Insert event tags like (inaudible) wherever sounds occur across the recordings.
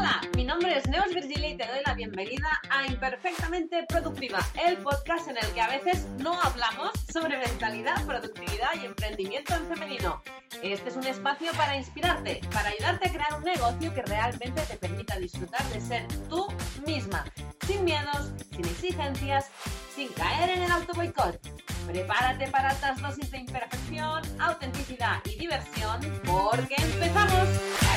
Hola, mi nombre es Neos Virgilia y te doy la bienvenida a Imperfectamente Productiva, el podcast en el que a veces no hablamos sobre mentalidad, productividad y emprendimiento en femenino. Este es un espacio para inspirarte, para ayudarte a crear un negocio que realmente te permita disfrutar de ser tú misma, sin miedos, sin exigencias, sin caer en el auto boicot. Prepárate para estas dosis de imperfección, autenticidad y diversión, porque empezamos.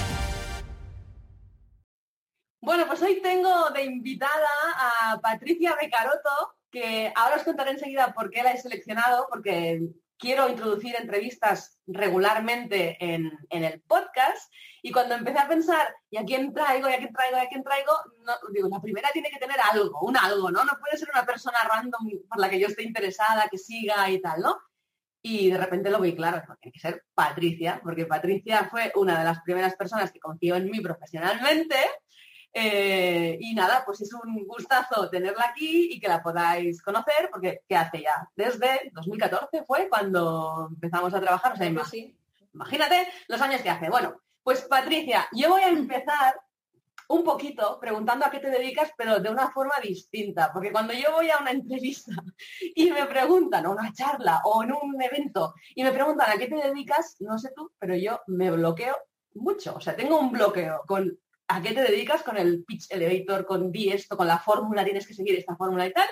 Bueno, pues hoy tengo de invitada a Patricia Becaroto, que ahora os contaré enseguida por qué la he seleccionado, porque quiero introducir entrevistas regularmente en, el podcast. Y cuando empecé a pensar, ¿y a quién traigo? ¿y a quién traigo? ¿y a quién traigo? No, digo, la primera tiene que tener algo, un algo, ¿no? No puede ser una persona random por la que yo esté interesada, que siga y tal, ¿no? Y de repente lo vi claro, tiene que ser Patricia, porque Patricia fue una de las primeras personas que confió en mí profesionalmente eh, y nada, pues es un gustazo tenerla aquí y que la podáis conocer, porque ¿qué hace ya? Desde 2014 fue cuando empezamos a trabajar. O sea, imagínate los años que hace. Bueno, pues Patricia, yo voy a empezar un poquito preguntando a qué te dedicas, pero de una forma distinta, porque cuando yo voy a una entrevista (laughs) y me preguntan, o una charla, o en un evento, y me preguntan a qué te dedicas, no sé tú, pero yo me bloqueo mucho, o sea, tengo un bloqueo con a qué te dedicas con el pitch elevator, con di esto, con la fórmula, tienes que seguir esta fórmula y tal.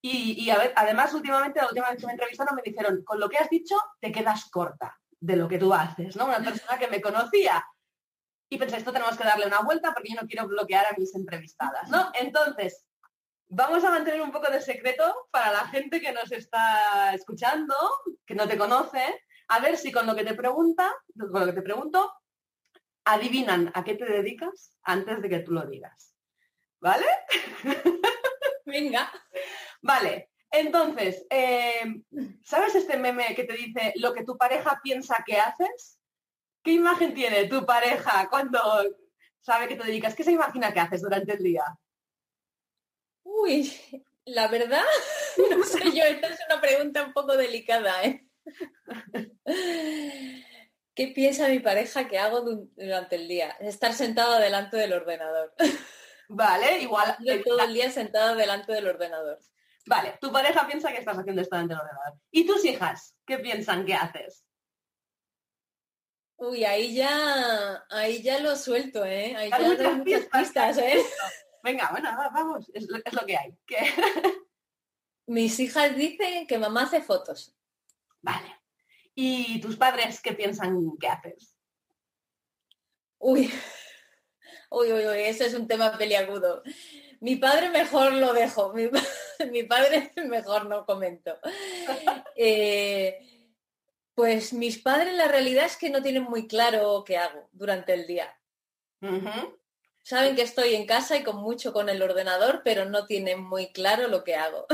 Y, a ver, además, últimamente, la última vez que me entrevistaron, me dijeron, con lo que has dicho, te quedas corta de lo que tú haces, ¿no? Una persona que me conocía. Y pensé, esto tenemos que darle una vuelta porque yo no quiero bloquear a mis entrevistadas, ¿no? Entonces, vamos a mantener un poco de secreto para la gente que nos está escuchando, que no te conoce, a ver si con lo que te pregunta, con lo que te pregunto, adivinan a qué te dedicas antes de que tú lo digas. ¿Vale? (laughs) Venga. Vale. Entonces, eh, ¿sabes este meme que te dice lo que tu pareja piensa que haces? ¿Qué imagen tiene tu pareja cuando sabe que te dedicas? ¿Qué se imagina que haces durante el día? Uy, la verdad, (laughs) no sé yo, esta es una pregunta un poco delicada, ¿eh? (laughs) ¿Qué piensa mi pareja que hago durante el día? Estar sentada delante del ordenador. Vale, igual. Yo todo el día sentada delante del ordenador. Vale, tu pareja piensa que estás haciendo esto delante del ordenador. ¿Y tus hijas qué piensan que haces? Uy, ahí ya, ahí ya lo suelto, ¿eh? Ahí ya muchas, pistas, ¿eh? Venga, bueno, vamos, es, lo que hay. Mis hijas dicen que mamá hace fotos. Vale. ¿Y tus padres qué piensan que haces? Uy, (laughs) uy, uy, uy, eso es un tema peliagudo. Mi padre mejor lo dejo, mi, (laughs) padre (laughs) mejor no comento. Eh, pues mis padres la realidad es que no tienen muy claro qué hago durante el día. Saben que estoy en casa y con mucho con el ordenador, pero no tienen muy claro lo que hago.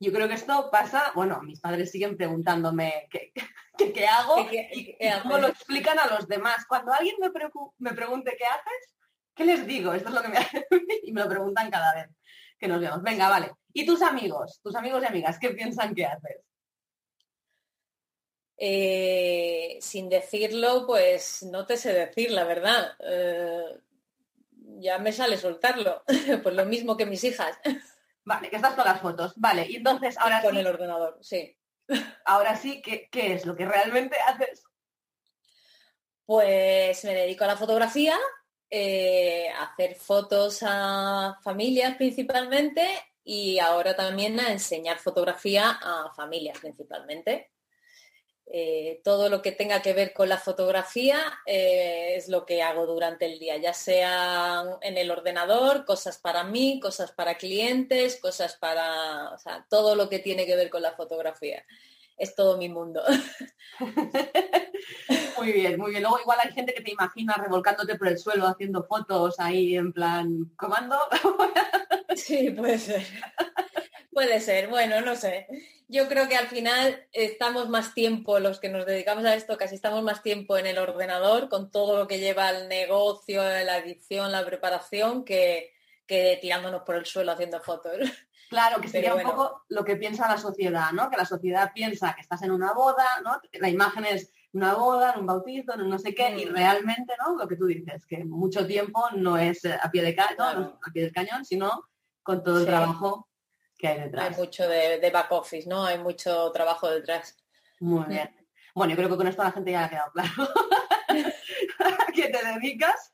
Yo creo que esto pasa, bueno, mis padres siguen preguntándome qué, (laughs) qué, hago y, cómo lo explican a los demás. Cuando alguien me, me pregunte qué haces, ¿qué les digo? Esto es lo que me (laughs) hace y me lo preguntan cada vez que nos vemos. Venga, vale. ¿Y tus amigos, tus amigos y amigas, qué piensan que haces? Eh, sin decirlo, pues no te sé decir, la verdad. Eh, ya me sale soltarlo. (laughs) pues lo mismo que mis hijas. Vale, que estás con las fotos. Vale, y entonces ahora con el ordenador, sí. Ahora sí, ¿qué, es lo que realmente haces? Pues me dedico a la fotografía, eh, a hacer fotos a familias principalmente y ahora también a enseñar fotografía a familias principalmente. Eh, todo lo que tenga que ver con la fotografía eh, es lo que hago durante el día, ya sea en el ordenador, cosas para mí, cosas para clientes, cosas para, o sea, todo lo que tiene que ver con la fotografía. Es todo mi mundo. (laughs) muy bien, muy bien. Luego igual hay gente que te imagina revolcándote por el suelo haciendo fotos ahí en plan comando. sí, puede ser. (laughs) Puede ser, bueno, no sé. Yo creo que al final estamos más tiempo, los que nos dedicamos a esto, casi estamos más tiempo en el ordenador con todo lo que lleva el negocio, la edición, la preparación, que, que tirándonos por el suelo haciendo fotos. Claro, que sería un poco lo que piensa la sociedad, ¿no? Que la sociedad piensa que estás en una boda, ¿no? La imagen es una boda, en un bautizo, en no sé qué, y mm. realmente, ¿no? Lo que tú dices, que mucho tiempo no es a pie de, cañón, a pie del cañón, sino con todo el trabajo que hay detrás. Hay mucho de, back office, ¿no? Hay mucho trabajo detrás. Muy bien. Bueno, yo creo que con esto la gente ya ha quedado claro. (laughs) ¿A qué te dedicas?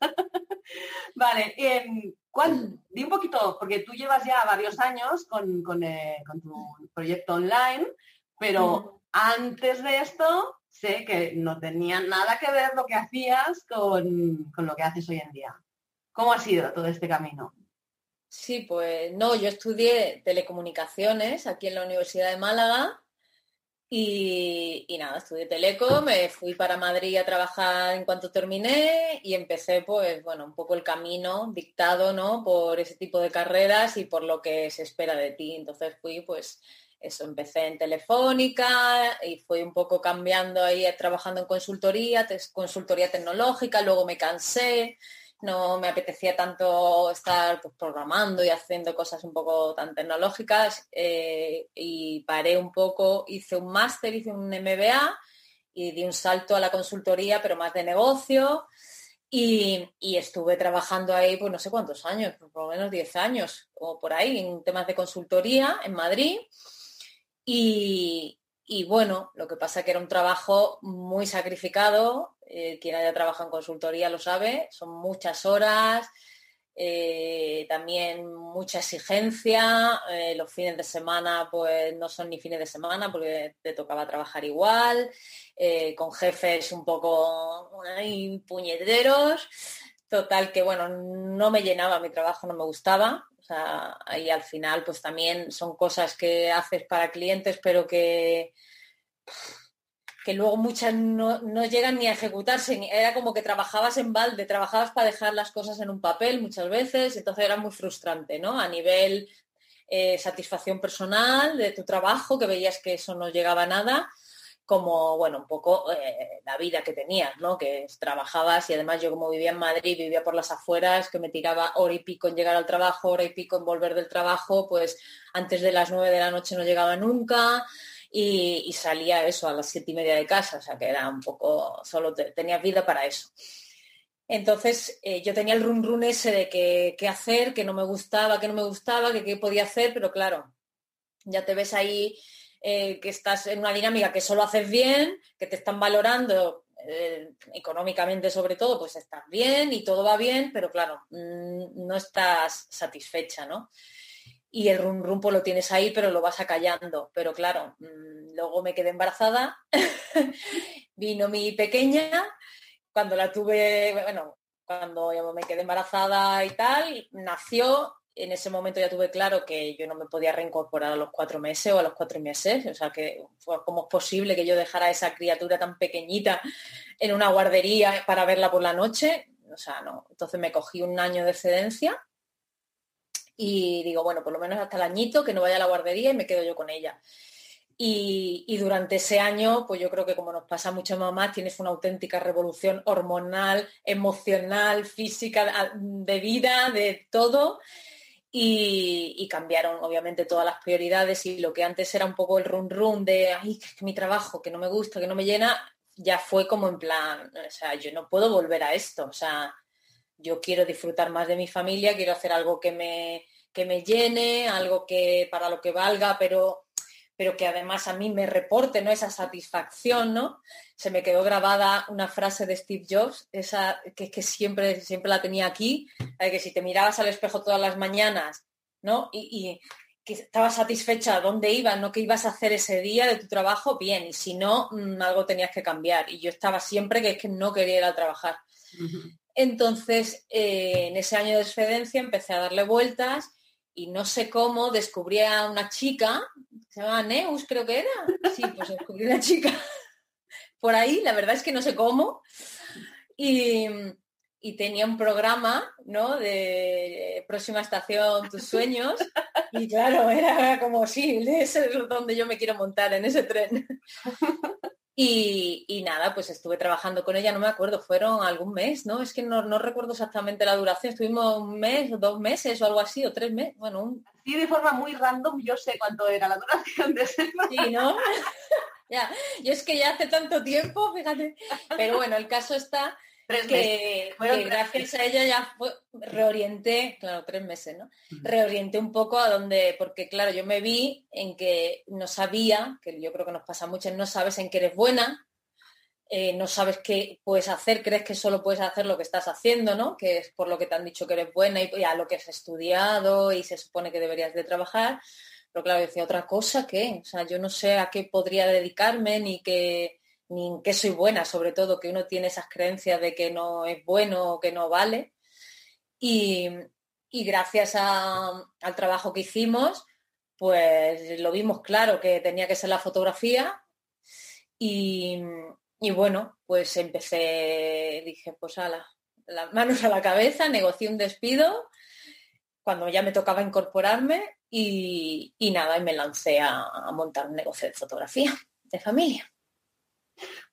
vale, eh, (clears throat) di un poquito, porque tú llevas ya varios años con, eh, tu proyecto online, pero antes de esto sé que no tenía nada que ver lo que hacías con, con lo que haces hoy en día. ¿Cómo ha sido todo este camino? Sí, pues no, yo estudié telecomunicaciones aquí en la Universidad de Málaga y, nada, estudié teleco, me fui para Madrid a trabajar en cuanto terminé y empecé pues bueno, un poco el camino dictado, ¿no? Por ese tipo de carreras y por lo que se espera de ti. Entonces fui pues eso, empecé en Telefónica y fui un poco cambiando ahí, trabajando en consultoría, consultoría tecnológica, luego me cansé, no me apetecía tanto estar pues, programando y haciendo cosas un poco tan tecnológicas eh, y paré un poco, hice un máster, hice un MBA y di un salto a la consultoría, pero más de negocio. Y, estuve trabajando ahí, pues no sé cuántos años, por lo menos 10 años o por ahí, en temas de consultoría en Madrid. Y, y bueno, lo que pasa que era un trabajo muy sacrificado, eh, quien haya trabajado en consultoría lo sabe, son muchas horas, eh, también mucha exigencia, eh, los fines de semana pues no son ni fines de semana porque te tocaba trabajar igual, con jefes un poco puñeteros, total que bueno, no me llenaba mi trabajo, no me gustaba, o sea, ahí al final pues también son cosas que haces para clientes pero que que luego muchas no, llegan ni a ejecutarse, era como que trabajabas en balde, trabajabas para dejar las cosas en un papel muchas veces, entonces era muy frustrante, ¿no? A nivel eh, satisfacción personal de tu trabajo, que veías que eso no llegaba a nada, como, bueno, un poco eh, la vida que tenías, ¿no? Que trabajabas y además yo como vivía en Madrid, vivía por las afueras, que me tiraba hora y pico en llegar al trabajo, hora y pico en volver del trabajo, pues antes de las nueve de la noche no llegaba nunca, y, salía eso a las siete y media de casa, o sea que era un poco, solo tenía vida para eso. Entonces eh, yo tenía el run run ese de qué hacer, que no me gustaba, que no me gustaba, que qué podía hacer, pero claro, ya te ves ahí eh, que estás en una dinámica que solo haces bien, que te están valorando eh, económicamente sobre todo, pues estás bien y todo va bien, pero claro, mm, no estás satisfecha, ¿no? Y el rum pues lo tienes ahí, pero lo vas acallando. Pero claro, mm, luego me quedé embarazada, (laughs) vino mi pequeña, cuando la tuve, bueno, cuando me quedé embarazada y tal, nació, en ese momento ya tuve claro que yo no me podía reincorporar a los cuatro meses o a los cuatro meses, o sea que como es posible que yo dejara a esa criatura tan pequeñita en una guardería para verla por la noche, o sea, no. Entonces me cogí un año de excedencia y digo, bueno, por lo menos hasta el añito, que no vaya a la guardería y me quedo yo con ella. Y, durante ese año, pues yo creo que como nos pasa a muchas mamás, tienes una auténtica revolución hormonal, emocional, física, de vida, de todo. Y, cambiaron obviamente todas las prioridades y lo que antes era un poco el run run de, ay, que mi trabajo, que no me gusta, que no me llena, ya fue como en plan, o sea, yo no puedo volver a esto, o sea, yo quiero disfrutar más de mi familia, quiero hacer algo que me, que me llene, algo que para lo que valga, pero, pero que además a mí me reporte ¿no? esa satisfacción, ¿no? Se me quedó grabada una frase de Steve Jobs, esa que, que siempre, siempre la tenía aquí, que si te mirabas al espejo todas las mañanas, ¿no? Y, que estabas satisfecha dónde ibas, no qué ibas a hacer ese día de tu trabajo, bien, y si no, mm, algo tenías que cambiar. Y yo estaba siempre que es que no quería ir a trabajar. Entonces, eh, en ese año de excedencia empecé a darle vueltas y no sé cómo descubrí a una chica, se llama Neus creo que era, sí, pues descubrí una chica (laughs) por ahí, la verdad es que no sé cómo, y, tenía un programa, ¿no? De próxima estación, tus sueños, y claro, era como, sí, ese es donde yo me quiero montar, en ese tren. Y, nada, pues estuve trabajando con ella, no me acuerdo, fueron algún mes, ¿no? Es que no, no recuerdo exactamente la duración, estuvimos un mes dos meses o algo así, o tres meses, bueno. Un... Así de forma muy random yo sé cuánto era la duración de ese (laughs) Sí, ¿no? (laughs) ya, yo es que ya hace tanto tiempo, fíjate. Pero bueno, el caso está que, gracias a ella ya reorienté, claro, tres meses, ¿no? Reorienté un poco a donde, porque claro, yo me vi en que no sabía, que yo creo que nos pasa mucho, no sabes en qué eres buena, eh, no sabes qué puedes hacer, crees que solo puedes hacer lo que estás haciendo, ¿no? Que es por lo que te han dicho que eres buena y, a lo que has estudiado y se supone que deberías de trabajar. Pero claro, decía otra cosa que, o sea, yo no sé a qué podría dedicarme ni qué ni en qué soy buena, sobre todo que uno tiene esas creencias de que no es bueno o que no vale. Y, gracias al trabajo que hicimos, pues lo vimos claro que tenía que ser la fotografía. Y, bueno, pues empecé, dije, pues a las manos a la cabeza, negocié un despido cuando ya me tocaba incorporarme y, nada, y me lancé a montar un negocio de fotografía de familia.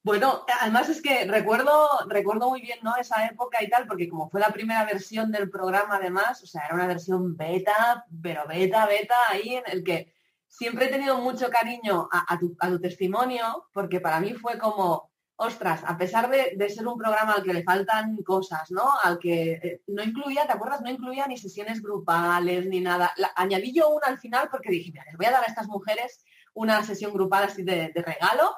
Bueno, además es que recuerdo, recuerdo muy bien ¿no? esa época y tal, porque como fue la primera versión del programa además, o sea, era una versión beta, pero beta, beta, ahí en el que siempre he tenido mucho cariño a, tu, testimonio, porque para mí fue como, ostras, a pesar de, ser un programa al que le faltan cosas, ¿no? Al que eh, no incluía, ¿te acuerdas? No incluía ni sesiones grupales ni nada. añadí yo una al final porque dije, mira, les voy a dar a estas mujeres una sesión grupal así de regalo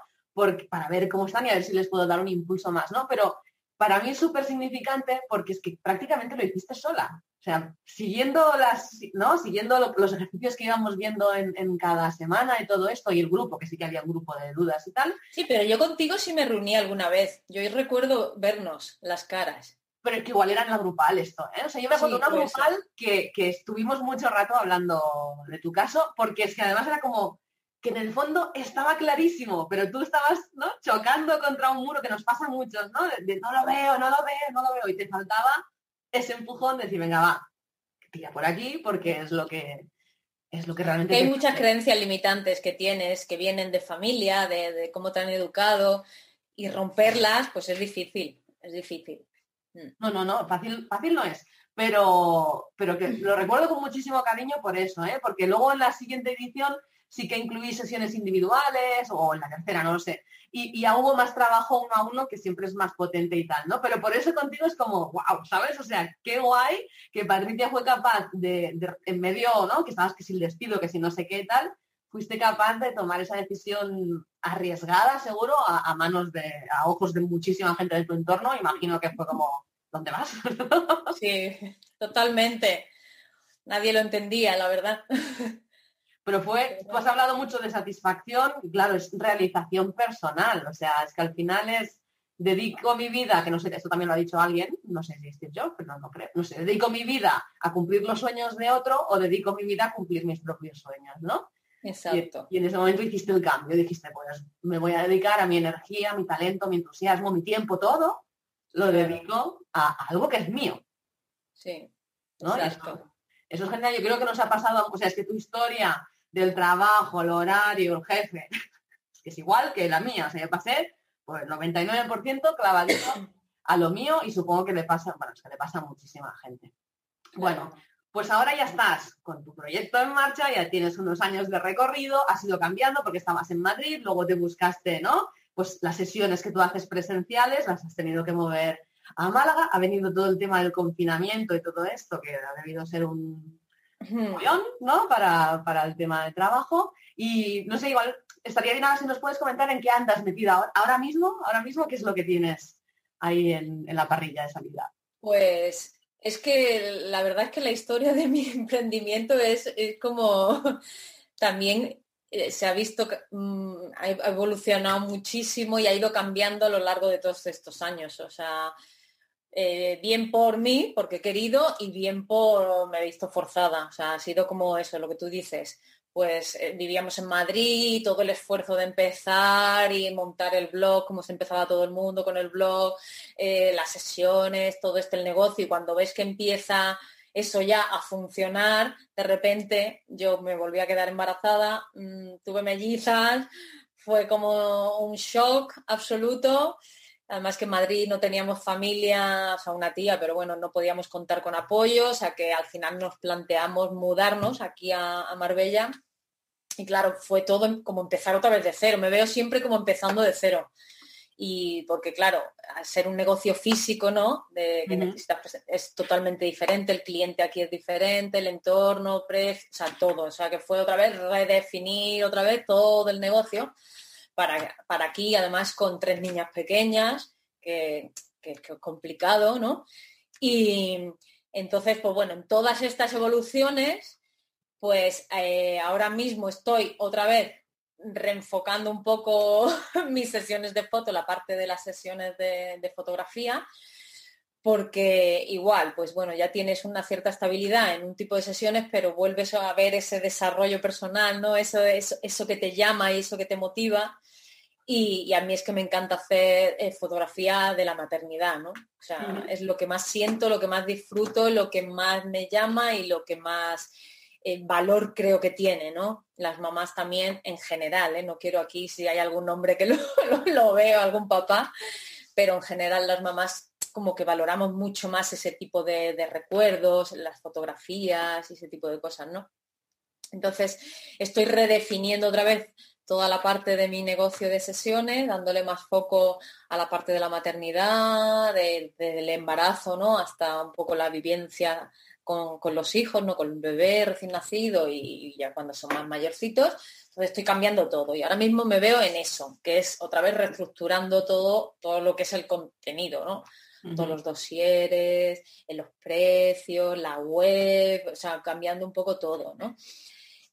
para ver cómo están y a ver si les puedo dar un impulso más, ¿no? Pero para mí es súper significante porque es que prácticamente lo hiciste sola. O sea, siguiendo las, ¿no? Siguiendo los ejercicios que íbamos viendo en, cada semana y todo esto, y el grupo, que sí que había un grupo de dudas y tal. Sí, pero yo contigo sí me reuní alguna vez. Yo recuerdo vernos las caras. Pero es que igual era en la grupal esto, ¿eh? O sea, yo me acuerdo una grupal que, que estuvimos mucho rato hablando de tu caso, porque es que además era como, que en el fondo estaba clarísimo, pero tú estabas ¿no? chocando contra un muro que nos pasa a muchos, ¿no? De, no lo veo, no lo veo, no lo veo, y te faltaba ese empujón de decir, venga, va, tira por aquí porque es lo que es lo que realmente... hay muchas creencias limitantes que tienes, que vienen de familia, de, cómo te han educado, y romperlas, pues es difícil, es difícil. Mm. No, no, no, fácil, fácil no es. Pero, pero que lo recuerdo con muchísimo cariño por eso, ¿eh? porque luego en la siguiente edición sí que incluí sesiones individuales o en la tercera, no lo sé. Y, ya hubo más trabajo uno a uno que siempre es más potente y tal, ¿no? Pero por eso contigo es como, wow, ¿sabes? O sea, qué guay que Patricia fue capaz de, en medio, ¿no? Que estabas que si el despido, que si no sé qué tal, fuiste capaz de tomar esa decisión arriesgada, seguro, a, manos de, a ojos de muchísima gente de tu entorno. Imagino que fue como, ¿dónde vas? (laughs) sí, totalmente. Nadie lo entendía, la verdad. (laughs) Pero fue, tú has hablado mucho de satisfacción, y claro, es realización personal, o sea, es que al final es, dedico mi vida, que no sé, esto también lo ha dicho alguien, no sé si es yo, pero no, creo, no sé, dedico mi vida a cumplir los sueños de otro o dedico mi vida a cumplir mis propios sueños, ¿no? Exacto. Y, en ese momento hiciste el cambio, dijiste, pues me voy a dedicar a mi energía, mi talento, mi entusiasmo, mi tiempo, todo, lo dedico a, algo que es mío. Sí. ¿no? Exacto. Eso, es genial, yo creo que nos ha pasado, o sea, es que tu historia del trabajo, el horario, el jefe, que (laughs) es igual que la mía. O sea, yo pasé pues, el 99% clavadito a lo mío y supongo que le pasa, bueno, es que le pasa a muchísima gente. Bueno, pues ahora ya estás con tu proyecto en marcha, ya tienes unos años de recorrido, has ido cambiando porque estabas en Madrid, luego te buscaste, ¿no? Pues las sesiones que tú haces presenciales las has tenido que mover a Málaga, ha venido todo el tema del confinamiento y todo esto, que ha debido ser un, ¿no? Para, el tema de trabajo. Y no sé, igual estaría bien ahora si nos puedes comentar en qué andas metida ahora, mismo, ahora mismo, qué es lo que tienes ahí en, la parrilla de salida. Pues es que la verdad es que la historia de (laughs) mi emprendimiento es, como (laughs) también eh, se ha visto, mm, ha evolucionado muchísimo y ha ido cambiando a lo largo de todos estos años. O sea, eh, bien por mí, porque he querido, y bien por me he visto forzada. O sea, ha sido como eso, lo que tú dices. Pues eh, vivíamos en Madrid, todo el esfuerzo de empezar y montar el blog, como se empezaba todo el mundo con el blog, eh, las sesiones, todo este el negocio, y cuando ves que empieza eso ya a funcionar, de repente yo me volví a quedar embarazada, mm, tuve mellizas, fue como un shock absoluto. Además que en Madrid no teníamos familia, o sea, una tía, pero bueno, no podíamos contar con apoyo, o sea que al final nos planteamos mudarnos aquí a, a Marbella. Y claro, fue todo como empezar otra vez de cero. Me veo siempre como empezando de cero y porque claro, al ser un negocio físico, ¿no? De, que necesitas, pues, es totalmente diferente, el cliente aquí es diferente, el entorno, precio, o sea, todo. O sea, que fue otra vez redefinir otra vez todo el negocio para, para aquí, además con tres niñas pequeñas, que, es complicado, ¿no? Y entonces, pues bueno, en todas estas evoluciones, pues eh, ahora mismo estoy otra vez reenfocando un poco (laughs) mis sesiones de foto, la parte de las sesiones de, fotografía, porque igual, pues bueno, ya tienes una cierta estabilidad en un tipo de sesiones, pero vuelves a ver ese desarrollo personal, ¿no? Eso, eso, eso que te llama y eso que te motiva. Y, a mí es que me encanta hacer eh, fotografía de la maternidad, ¿no? O sea, es lo que más siento, lo que más disfruto, lo que más me llama y lo que más el valor creo que tiene, ¿no? Las mamás también en general, ¿eh? no quiero aquí si hay algún hombre que (laughs) lo, lo, veo, algún papá, pero en general las mamás como que valoramos mucho más ese tipo de, de recuerdos, las fotografías y ese tipo de cosas, ¿no? Entonces, estoy redefiniendo otra vez toda la parte de mi negocio de sesiones, dándole más foco a la parte de la maternidad, del embarazo, ¿no? Hasta un poco la vivencia con, los hijos, ¿no? Con el bebé recién nacido y, ya cuando son más mayorcitos. Entonces estoy cambiando todo y ahora mismo me veo en eso, que es otra vez reestructurando todo, todo lo que es el contenido, ¿no? Todos los dosieres, en los precios, la web, o sea, cambiando un poco todo, ¿no?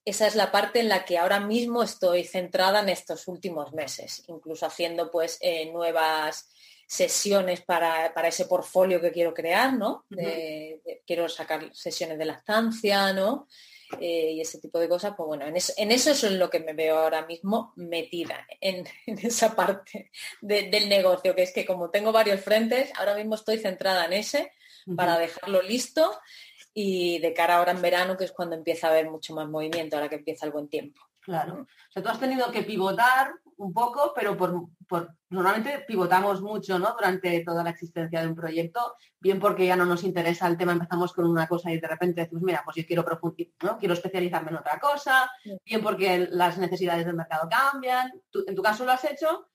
Esa es la parte en la que ahora mismo estoy centrada en estos últimos meses, incluso haciendo pues eh, nuevas sesiones para, ese portfolio que quiero crear, ¿no? quiero sacar sesiones de lactancia, ¿no? Eh, y ese tipo de cosas, pues bueno, en eso, en eso es lo que me veo ahora mismo metida, en, (laughs) esa parte del negocio, que es que como tengo varios frentes, ahora mismo estoy centrada en ese para dejarlo listo y de cara ahora en verano, que es cuando empieza a haber mucho más movimiento, ahora que empieza el buen tiempo. Claro. O sea, tú has tenido que pivotar un poco, pero por, normalmente pivotamos mucho ¿no? durante toda la existencia de un proyecto, bien porque ya no nos interesa el tema, empezamos con una cosa y de repente decimos, mira, pues yo quiero profundizar, ¿no? quiero especializarme en otra cosa, bien porque las necesidades del mercado cambian. en tu caso lo has hecho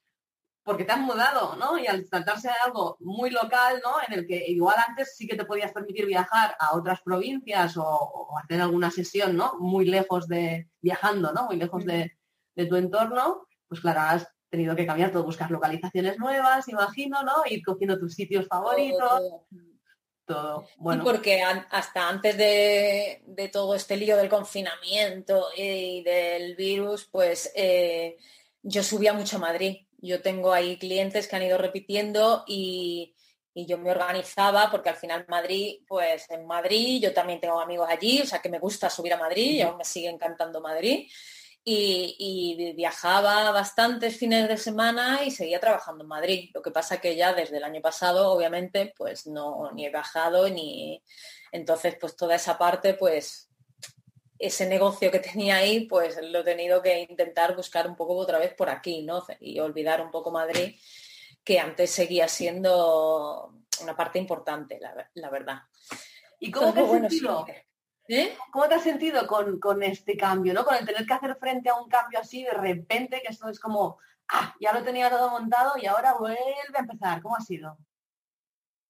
porque te has mudado, ¿no? Y al tratarse de algo muy local, ¿no? En el que igual antes sí que te podías permitir viajar a otras provincias o, hacer alguna sesión, ¿no? Muy lejos de, viajando, ¿no? Muy lejos de, de tu entorno, pues claro, has tenido que cambiar todo, buscar localizaciones nuevas, imagino, ¿no? Ir cogiendo tus sitios favoritos. Todo, Bueno. porque hasta antes de, todo este lío del confinamiento y del virus, pues eh, yo subía mucho a Madrid. Yo tengo ahí clientes que han ido repitiendo y, y yo me organizaba porque al final Madrid, pues en Madrid yo también tengo amigos allí, o sea que me gusta subir a Madrid y aún me sigue encantando Madrid y, viajaba bastantes fines de semana y seguía trabajando en Madrid. Lo que pasa que ya desde el año pasado, obviamente, pues no ni he bajado ni entonces pues toda esa parte, pues ese negocio que tenía ahí, pues lo he tenido que intentar buscar un poco otra vez por aquí, ¿no? Y olvidar un poco Madrid, que antes seguía siendo una parte importante, la, verdad. ¿Y cómo te ¿Eh? ¿Cómo te has sentido con, este cambio, ¿no? Con el tener que hacer frente a un cambio así de repente, que esto es como, ah, ya lo tenía todo montado y ahora vuelve a empezar. ¿Cómo ha sido?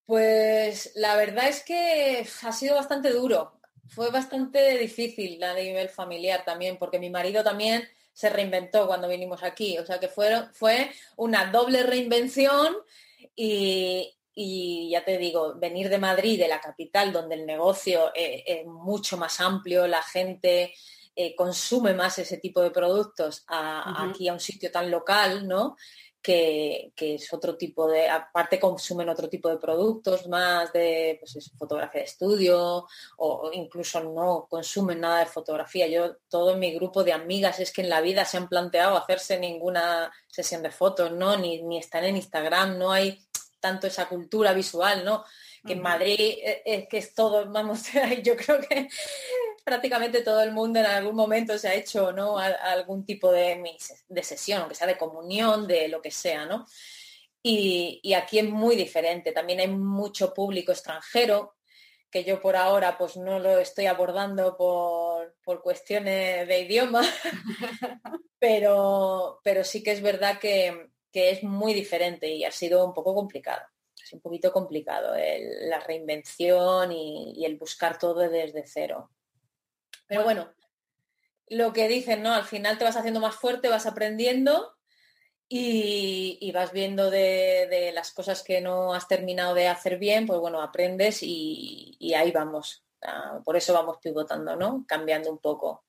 Pues la verdad es que ha sido bastante duro. Fue bastante difícil a nivel familiar también, porque mi marido también se reinventó cuando vinimos aquí. O sea que fue, fue una doble reinvención y, y ya te digo, venir de Madrid, de la capital, donde el negocio es, mucho más amplio, la gente eh, consume más ese tipo de productos, aquí a un sitio tan local, ¿no? Que, es otro tipo de, aparte consumen otro tipo de productos más de pues fotografía de estudio o, incluso no consumen nada de fotografía. Yo, todo mi grupo de amigas es que en la vida se han planteado hacerse ninguna sesión de fotos, ¿no? Ni, ni están en Instagram, no hay tanto esa cultura visual, ¿no? Que en Madrid es eh, que es todo, vamos, (laughs) yo creo que prácticamente todo el mundo en algún momento se ha hecho ¿no? algún tipo de, de sesión, aunque sea de comunión, de lo que sea, ¿no? Y, aquí es muy diferente. También hay mucho público extranjero que yo por ahora pues no lo estoy abordando por, cuestiones de idioma, (laughs) pero, pero sí que es verdad que, es muy diferente y ha sido un poco complicado. Es un poquito complicado la reinvención y, el buscar todo desde cero. Pero bueno, lo que dicen, ¿no? Al final te vas haciendo más fuerte, vas aprendiendo y, vas viendo de, las cosas que no has terminado de hacer bien, pues bueno, aprendes y, ahí vamos. Ah, por eso vamos pivotando, ¿no? Cambiando un poco.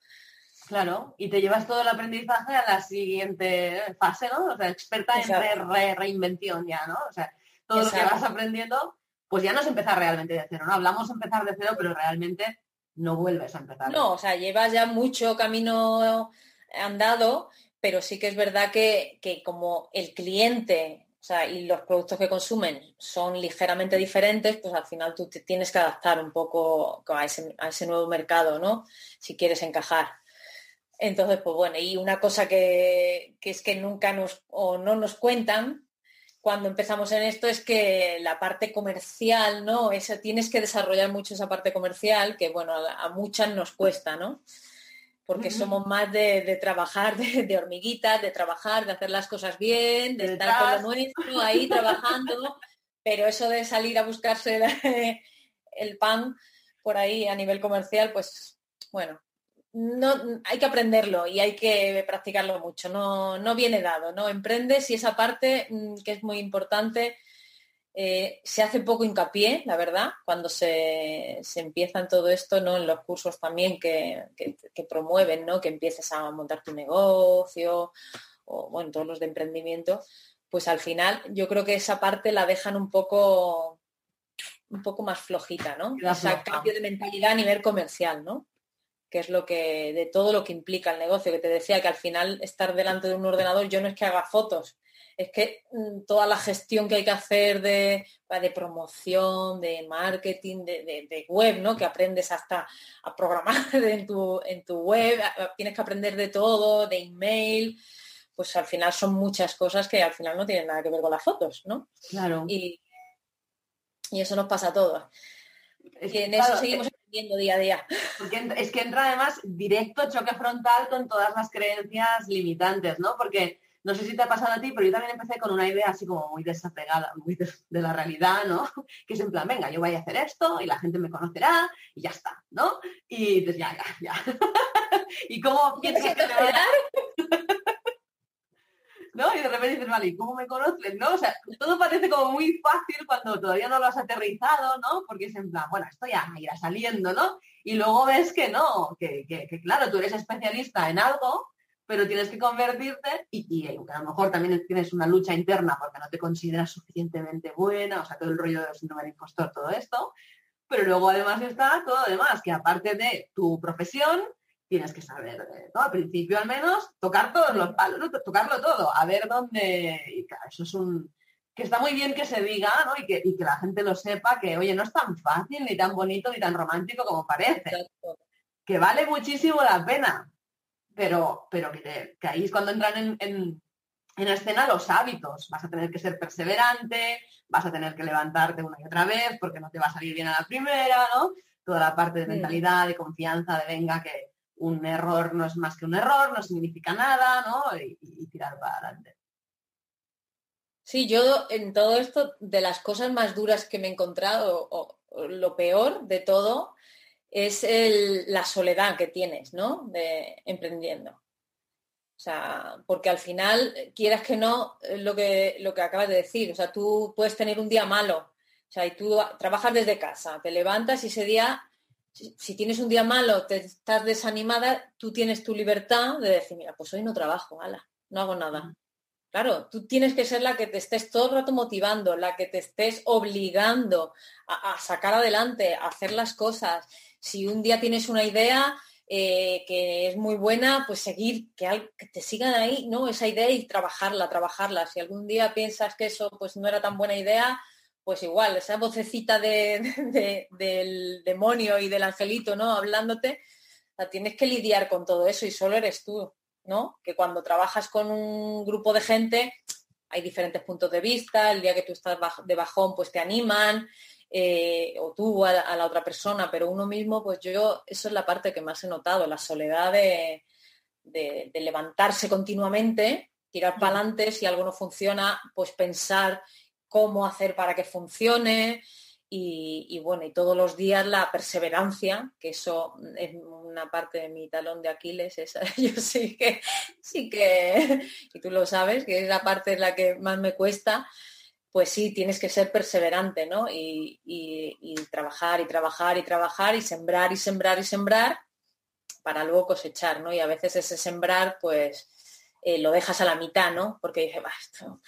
Claro, y te llevas todo el aprendizaje a la siguiente fase, ¿no? O sea, experta en reinvención ya, ¿no? O sea, todo lo que vas aprendiendo, pues ya no es empezar realmente de cero, ¿no? Hablamos de empezar de cero, pero realmente no vuelves a empezar. No, o sea, llevas ya mucho camino andado pero sí que es verdad que, como el cliente y los productos que consumen son ligeramente diferentes, pues al final tú te tienes que adaptar un poco a ese, nuevo mercado, ¿no? Si quieres encajar. Entonces, pues bueno, y una cosa que, es que nunca nos o no nos cuentan cuando empezamos en esto es que la parte comercial, ¿no? Eso, tienes que desarrollar mucho esa parte comercial que, bueno, a, a muchas nos cuesta, ¿no? porque somos más de, trabajar de, hormiguitas, de trabajar, de hacer las cosas bien, de estar con lo nuestro ahí trabajando, pero eso de salir a buscarse (laughs) el, pan por ahí a nivel comercial, pues bueno, no, hay que aprenderlo y hay que practicarlo mucho, no, no viene dado, ¿no? Emprendes y esa parte mm, que es muy importante eh, se hace poco hincapié, la verdad, cuando se, empieza en todo esto, ¿no? En los cursos también que, promueven, ¿no? Que empieces a montar tu negocio o, bueno, todos los de emprendimiento, pues al final yo creo que esa parte la dejan un poco un poco más flojita, ¿no? Ese cambio de mentalidad a nivel comercial, ¿no? Que es lo que, de todo lo que implica el negocio, que te decía que al final estar delante de un ordenador, yo no es que haga fotos, es que mm, toda la gestión que hay que hacer de, de promoción, de marketing, de, web, ¿no? Que aprendes hasta a programar (laughs) en tu, en tu web, tienes que aprender de todo, de email, pues al final son muchas cosas que al final no tienen nada que ver con las fotos, ¿no? Claro. Y, eso nos pasa a todos. y en eso seguimos aprendiendo día a día. Porque es que entra además directo choque frontal con todas las creencias limitantes, ¿no? Porque no sé si te ha pasado a ti, pero yo también empecé con una idea así como muy desapegada, muy de, la realidad, ¿no? (laughs) Que es en plan, venga, yo voy a hacer esto y la gente me conocerá y ya está, ¿no? Y dices, ya, ya, ya. (laughs) ¿Y cómo piensas que te va ¿no? Y de repente dices, vale, ¿y cómo me conocen? ¿no? O sea, todo parece como muy fácil cuando todavía no lo has aterrizado, ¿no? Porque es en plan, bueno, esto ya irá saliendo, ¿no? Y luego ves que no, que, que claro, tú eres especialista en algo pero tienes que convertirte y, a lo mejor también tienes una lucha interna porque no te consideras suficientemente buena, o sea, todo el rollo de síndrome del impostor, todo esto, pero luego además está todo lo demás, que aparte de tu profesión, tienes que saber, ¿no? al principio al menos, tocar todos los palos, tocarlo todo, a ver dónde, y eso es un, que está muy bien que se diga, ¿no? Y que, y que la gente lo sepa, que, oye, no es tan fácil, ni tan bonito, ni tan romántico como parece. Que vale muchísimo la pena, pero, pero que, ahí es cuando entran en, en, en, escena los hábitos. Vas a tener que ser perseverante, vas a tener que levantarte una y otra vez porque no te va a salir bien a la primera, ¿no? Toda la parte de mentalidad, de confianza, de venga, que un error no es más que un error, no significa nada, ¿no? Y, tirar para adelante. Sí, yo en todo esto, de las cosas más duras que me he encontrado, o lo peor de todo, es la soledad que tienes, ¿no? De emprendiendo. O sea, porque al final, quieras que no, lo que, lo que acabas de decir, o sea, tú puedes tener un día malo, o sea, y tú trabajas desde casa, te levantas y ese día, si, tienes un día malo, te estás desanimada, tú tienes tu libertad de decir, mira, pues hoy no trabajo, ala, no hago nada. Claro, tú tienes que ser la que te estés todo el rato motivando, la que te estés obligando a sacar adelante, a hacer las cosas si un día tienes una idea eh, que es muy buena, pues seguir, que, te sigan ahí, ¿no? Esa idea y trabajarla, trabajarla. Si algún día piensas que eso pues no era tan buena idea, pues igual, esa vocecita (laughs) del demonio y del angelito, ¿no? Hablándote, tienes que lidiar con todo eso y solo eres tú, ¿no? Que cuando trabajas con un grupo de gente hay diferentes puntos de vista, el día que tú estás de bajón pues te animan, eh, o tú a, la otra persona, pero uno mismo, pues yo, eso es la parte que más he notado, la soledad de, levantarse continuamente, tirar para adelante, si algo no funciona, pues pensar cómo hacer para que funcione, y, bueno, y todos los días la perseverancia, que eso es una parte de mi talón de Aquiles, esa, (laughs) yo sí que, sí que, y tú lo sabes, que es la parte en la que más me cuesta, pues sí, tienes que ser perseverante, ¿no? Y, trabajar y trabajar y trabajar y sembrar y sembrar y sembrar para luego cosechar, ¿no? Y a veces ese sembrar, pues, eh, lo dejas a la mitad, ¿no? Porque dices, esto,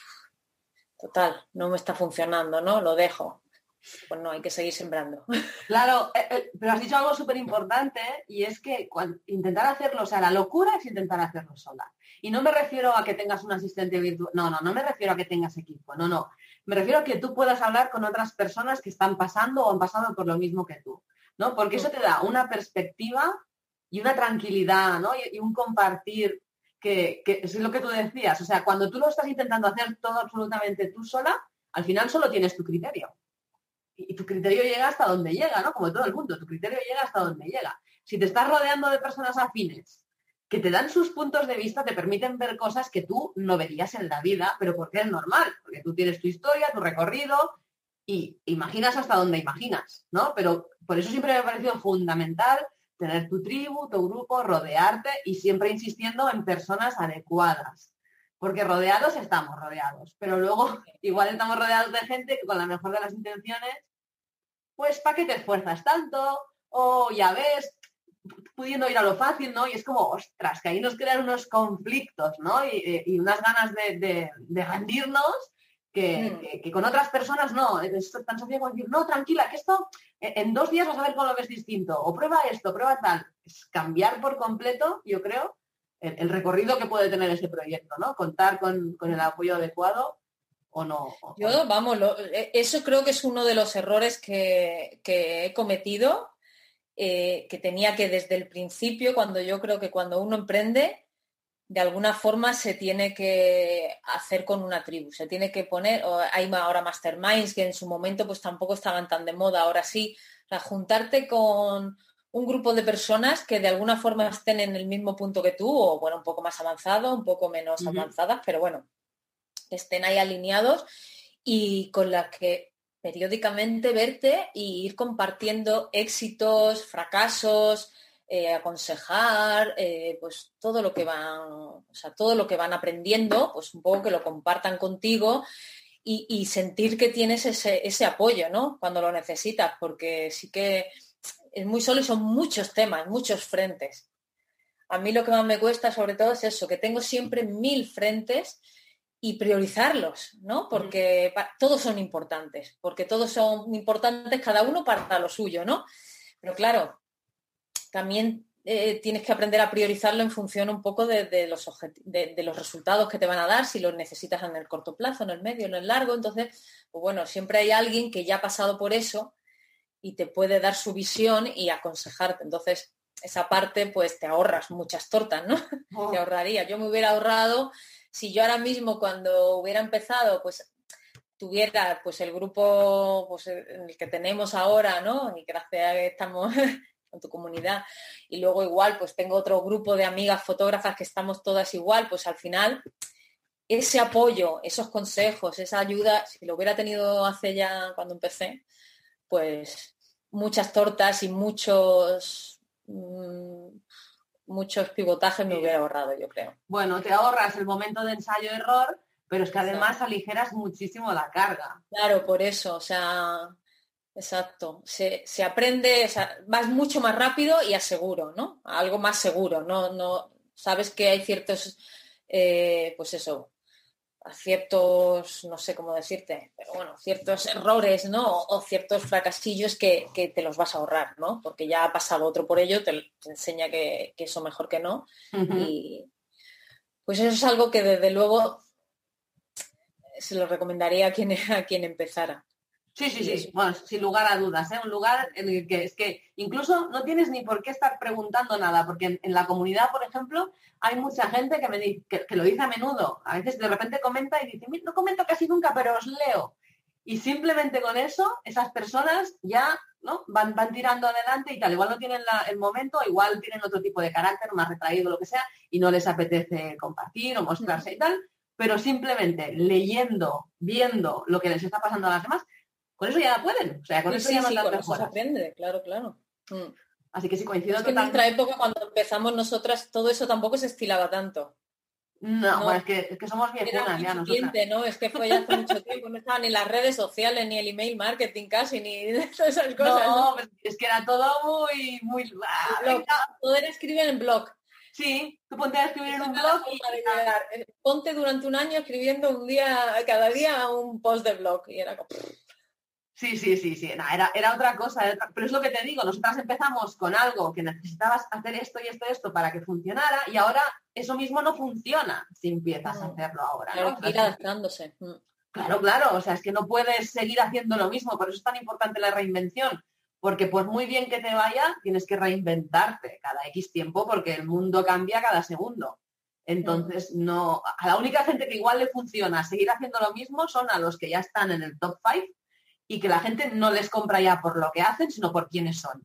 total, no me está funcionando, ¿no? Lo dejo. Pues no, hay que seguir sembrando. (laughs) Claro, eh, eh, pero has dicho algo súper importante y es que intentar hacerlo, o sea, la locura es intentar hacerlo sola. Y no me refiero a que tengas un asistente virtual, no, no, no me refiero a que tengas equipo, no, no. Me refiero a que tú puedas hablar con otras personas que están pasando o han pasado por lo mismo que tú, ¿no? Porque eso te da una perspectiva y una tranquilidad, ¿no? Y, un compartir que, es lo que tú decías. O sea, cuando tú lo estás intentando hacer todo absolutamente tú sola, al final solo tienes tu criterio. Y, tu criterio llega hasta donde llega, ¿no? Como todo el mundo, tu criterio llega hasta donde llega. Si te estás rodeando de personas afines que te dan sus puntos de vista, te permiten ver cosas que tú no verías en la vida, pero porque es normal, porque tú tienes tu historia, tu recorrido y imaginas hasta donde imaginas, ¿no? Pero por eso siempre me ha parecido fundamental tener tu tribu, tu grupo, rodearte y siempre insistiendo en personas adecuadas. Porque rodeados estamos rodeados, pero luego (laughs) igual estamos rodeados de gente que con la mejor de las intenciones, pues ¿para qué te esfuerzas tanto? O ya ves, pudiendo ir a lo fácil, ¿no? Y es como, ostras, que ahí nos crean unos conflictos, ¿no? Y, unas ganas de, rendirnos mm. que, con otras personas no. Es tan sencillo como decir, no, tranquila, que esto en dos días vas a ver cómo lo ves distinto. O prueba esto, prueba tal. Es cambiar por completo, yo creo, el, recorrido que puede tener ese proyecto, ¿no? Contar con, el apoyo adecuado o no. yo, vamos, eso creo que es uno de los errores que, que he cometido eh, que tenía que desde el principio, cuando yo creo que cuando uno emprende, de alguna forma se tiene que hacer con una tribu, se tiene que poner, hay ahora masterminds que en su momento pues tampoco estaban tan de moda, ahora sí, juntarte con un grupo de personas que de alguna forma estén en el mismo punto que tú, o bueno, un poco más avanzado, un poco menos avanzadas, pero bueno, estén ahí alineados y con las que periódicamente verte y ir compartiendo éxitos, fracasos, eh, aconsejar, eh, pues todo lo que van, o sea, todo lo que van aprendiendo, pues un poco que lo compartan contigo y, sentir que tienes ese, apoyo, ¿no? Cuando lo necesitas, porque sí que es muy solo y son muchos temas, muchos frentes. A mí lo que más me cuesta sobre todo es eso, que tengo siempre mil frentes y priorizarlos, ¿no? Porque todos son importantes, porque todos son importantes cada uno para lo suyo, ¿no? Pero claro, también eh, tienes que aprender a priorizarlo en función un poco de, los de, los resultados que te van a dar, si los necesitas en el corto plazo, en el medio, en el largo. Entonces, pues bueno, siempre hay alguien que ya ha pasado por eso y te puede dar su visión y aconsejarte. Entonces, esa parte, pues te ahorras muchas tortas, ¿no? Oh. (laughs) Te ahorraría. Yo me hubiera ahorrado si yo ahora mismo cuando hubiera empezado, pues tuviera pues el grupo pues, el que tenemos ahora, ¿no? Y gracias a que estamos (laughs) con tu comunidad. Y luego igual, pues tengo otro grupo de amigas fotógrafas que estamos todas igual, pues al final ese apoyo, esos consejos, esa ayuda, si lo hubiera tenido hace ya cuando empecé, pues muchas tortas y muchos mm, muchos pivotajes me hubiera ahorrado, yo creo. Bueno, te ahorras el momento de ensayo-error, pero es que además aligeras muchísimo la carga. Claro, por eso, o sea, exacto. Se, aprende, o sea, vas mucho más rápido y aseguro, ¿no? Algo más seguro, no, no, sabes que hay ciertos, eh, pues eso, ciertos, no sé cómo decirte, pero bueno, ciertos errores, ¿no? O, ciertos fracasillos que, te los vas a ahorrar, ¿no? Porque ya ha pasado otro por ello, te, enseña que, eso mejor que no. Y pues eso es algo que desde luego se lo recomendaría a quien, (laughs) a quien empezara. Sí, sí, sí, bueno, sin lugar a dudas, ¿eh? un lugar en el que es que incluso no tienes ni por qué estar preguntando nada, porque en, la comunidad, por ejemplo, hay mucha gente que me dice, que, lo dice a menudo, a veces de repente comenta y dice, no comento casi nunca, pero os leo. Y simplemente con eso, esas personas ya ¿no? van, van tirando adelante y tal, igual no tienen el momento, igual tienen otro tipo de carácter, más retraído, lo que sea, y no les apetece compartir o mostrarse y tal, pero simplemente leyendo, viendo lo que les está pasando a las demás, con eso ya la pueden. O sea, con eso ya sí, con eso se aprende, claro, claro. Mm. Así que sí coincido es que en nuestra época, cuando empezamos nosotras, todo eso tampoco se estilaba tanto. No, Bueno, es, que, es, que, somos viejunas ya nosotras. ¿no? Es que fue ya hace mucho tiempo, no estaban ni las redes sociales, ni el email marketing casi, ni (laughs) todas esas cosas. No, ¿no? es que era todo muy, muy... todo era escribir en blog. Sí, tú ponte a escribir en un blog y... Ponte durante un año escribiendo un día, cada día un post de blog. Y era como... Sí, sí, sí, sí. era, era otra cosa, pero es lo que te digo, nosotras empezamos con algo que necesitabas hacer esto y esto y esto para que funcionara y ahora eso mismo no funciona si empiezas a hacerlo ahora. Claro, ir adaptándose. Mm. Claro, claro, o sea, es que no puedes seguir haciendo lo mismo, por eso es tan importante la reinvención, porque pues muy bien que te vaya, tienes que reinventarte cada X tiempo porque el mundo cambia cada segundo. Entonces, no, a la única gente que igual le funciona seguir haciendo lo mismo son a los que ya están en el top 5 y que la gente no les compra ya por lo que hacen, sino por quiénes son.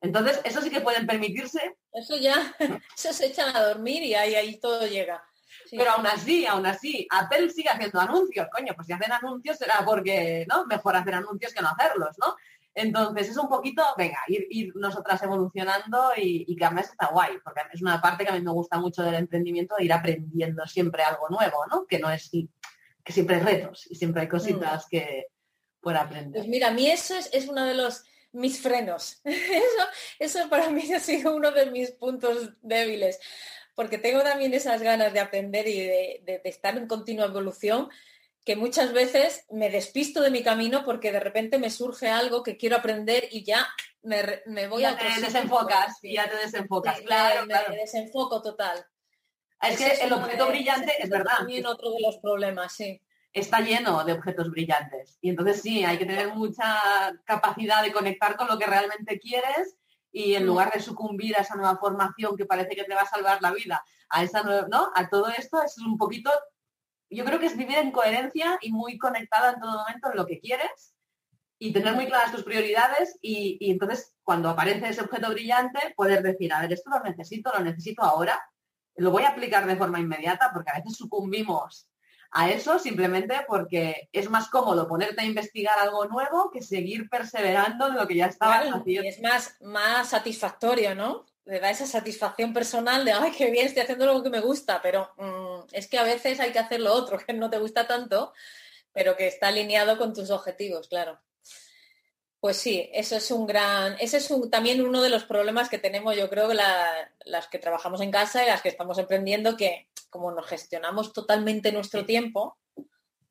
Entonces, eso sí que pueden permitirse. Eso ya, (laughs) eso se echan a dormir y ahí, ahí todo llega. Pero aún así, aún así, Apple sigue haciendo anuncios, coño, pues si hacen anuncios será porque, ¿no? Mejor hacer anuncios que no hacerlos, ¿no? Entonces es un poquito, venga, ir, nosotras evolucionando y, y que además está guay, porque es una parte que a mí me gusta mucho del emprendimiento, de ir aprendiendo siempre algo nuevo, ¿no? Que no es, que siempre hay retos y siempre hay cositas mm. que, aprender. Pues mira, a mí eso es, es uno de los mis frenos. (laughs) Eso, eso para mí ha sido uno de mis puntos débiles, porque tengo también esas ganas de aprender y de, estar en continua evolución, que muchas veces me despisto de mi camino porque de repente me surge algo que quiero aprender y ya me, voy a... Te desenfocas, y ya te desenfocas, claro, me, desenfoco total. Es que el objeto brillante es verdad. También otro de los problemas, sí está lleno de objetos brillantes. Y entonces sí, hay que tener mucha capacidad de conectar con lo que realmente quieres y en mm. lugar de sucumbir a esa nueva formación que parece que te va a salvar la vida, a esa ¿no? A todo esto es un poquito, yo creo que es vivir en coherencia y muy conectada en todo momento en lo que quieres y tener muy claras tus prioridades y, y entonces cuando aparece ese objeto brillante poder decir, a ver, esto lo necesito, lo necesito ahora, lo voy a aplicar de forma inmediata porque a veces sucumbimos a eso simplemente porque es más cómodo ponerte a investigar algo nuevo que seguir perseverando en lo que ya estaba haciendo. Y es más, más satisfactorio, ¿no? Le da esa satisfacción personal de, ay, qué bien, estoy haciendo lo que me gusta, pero mm, es que a veces hay que hacer lo otro, (laughs) que no te gusta tanto, pero que está alineado con tus objetivos, claro. Pues sí, eso es un gran, ese es también uno de los problemas que tenemos, yo creo, las que trabajamos en casa y las que estamos emprendiendo, que como nos gestionamos totalmente nuestro tiempo,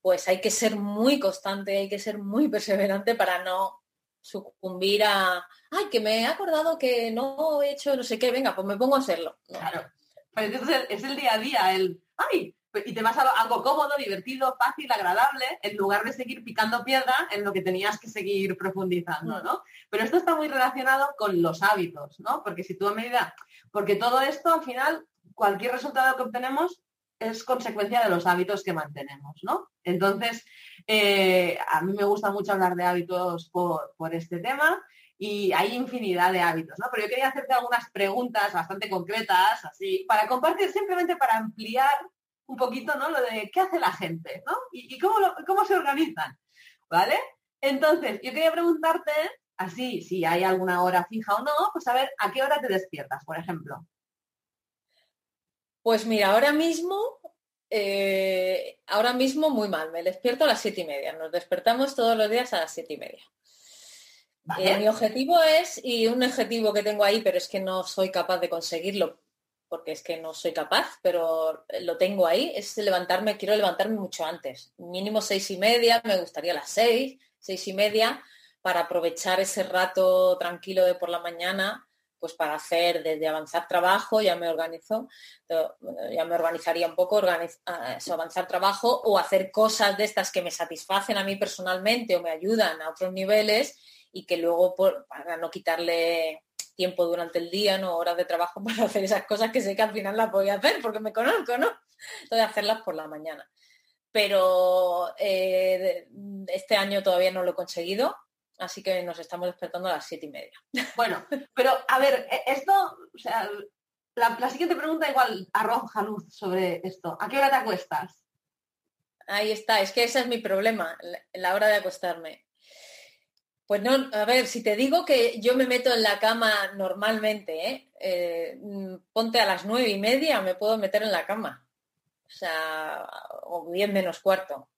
pues hay que ser muy constante, hay que ser muy perseverante para no sucumbir a, ay, que me he acordado que no he hecho no sé qué, venga, pues me pongo a hacerlo. Claro. Pues entonces es el día a día, el, ay, y te vas a algo cómodo, divertido, fácil, agradable, en lugar de seguir picando piedra en lo que tenías que seguir profundizando. ¿no? Pero esto está muy relacionado con los hábitos, ¿no? Porque si tú a medida, porque todo esto al final, cualquier resultado que obtenemos es consecuencia de los hábitos que mantenemos, ¿no? Entonces, eh, a mí me gusta mucho hablar de hábitos por, por este tema y hay infinidad de hábitos, ¿no? Pero yo quería hacerte algunas preguntas bastante concretas, así, para compartir, simplemente para ampliar un poquito, ¿no? Lo de qué hace la gente, ¿no? Y, cómo, cómo se organizan, ¿vale? Entonces, yo quería preguntarte, así, si hay alguna hora fija o no, pues a ver, ¿a qué hora te despiertas, por ejemplo? Pues mira, ahora mismo, eh, ahora mismo muy mal, me despierto a las siete y media, nos despertamos todos los días a las siete y media. Eh, mi objetivo es, y un objetivo que tengo ahí, pero es que no soy capaz de conseguirlo porque es que no soy capaz, pero lo tengo ahí, es levantarme, quiero levantarme mucho antes, mínimo seis y media, me gustaría las seis, seis y media, para aprovechar ese rato tranquilo de por la mañana, pues para hacer desde avanzar trabajo, ya me organizo, ya me organizaría un poco ah, avanzar trabajo o hacer cosas de estas que me satisfacen a mí personalmente o me ayudan a otros niveles y que luego para no quitarle tiempo durante el día, no horas de trabajo (laughs) para hacer esas cosas que sé que al final las voy a hacer porque me conozco, ¿no? Entonces hacerlas por la mañana. Pero eh, este año todavía no lo he conseguido, así que nos estamos despertando a las siete y media. (laughs) Bueno, pero a ver, e, esto, o sea, la, siguiente pregunta igual arroja luz sobre esto. ¿A qué hora te acuestas? Ahí está, es que ese es mi problema, la hora de acostarme. Pues no, a ver, si te digo que yo me meto en la cama normalmente, ¿eh? Eh, mm, ponte a las nueve y media, me puedo meter en la cama. O sea, o diez menos cuarto.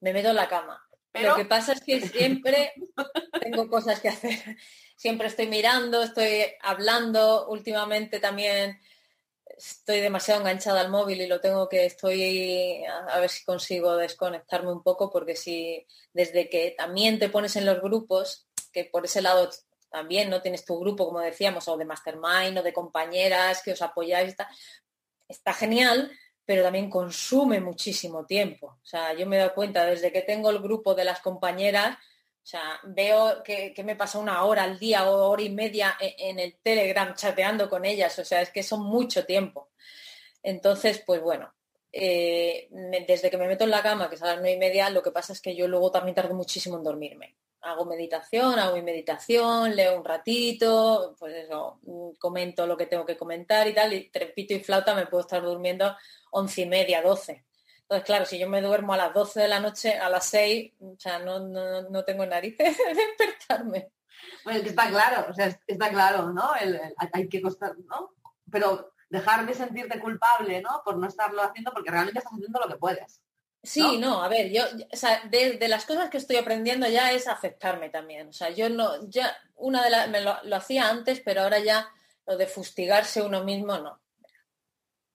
Me meto en la cama. Pero... Lo que pasa es que siempre (laughs) tengo cosas que hacer. Siempre estoy mirando, estoy hablando. Últimamente también estoy demasiado enganchada al móvil y lo tengo que estoy a, ver si consigo desconectarme un poco porque si desde que también te pones en los grupos, que por ese lado también no tienes tu grupo, como decíamos, o de mastermind o de compañeras que os apoyáis, está, está genial, pero también consume muchísimo tiempo. O sea, yo me he dado cuenta desde que tengo el grupo de las compañeras, o sea, veo que, me pasa una hora al día o hora y media e, en, el Telegram chateando con ellas. O sea, es que son mucho tiempo. Entonces, pues bueno, eh, desde que me meto en la cama, que es a las nueve y media, lo que pasa es que yo luego también tardo muchísimo en dormirme. Hago meditación, hago mi meditación, leo un ratito, pues eso, comento lo que tengo que comentar y tal, y trepito y flauta me puedo estar durmiendo once y media, doce. Entonces, claro, si yo me duermo a las 12 de la noche, a las 6, o sea, no, no, tengo narices (laughs) de despertarme. Bueno, que está claro, o sea, está claro, ¿no? hay que costar, ¿no? Pero dejar de sentirte culpable, ¿no? Por no estarlo haciendo, porque realmente estás haciendo lo que puedes. Sí, no, a ver, yo, o sea, de, las cosas que estoy aprendiendo ya es aceptarme también. O sea, yo no, ya, una de las, me lo, lo hacía antes, pero ahora ya lo de fustigarse uno mismo, no.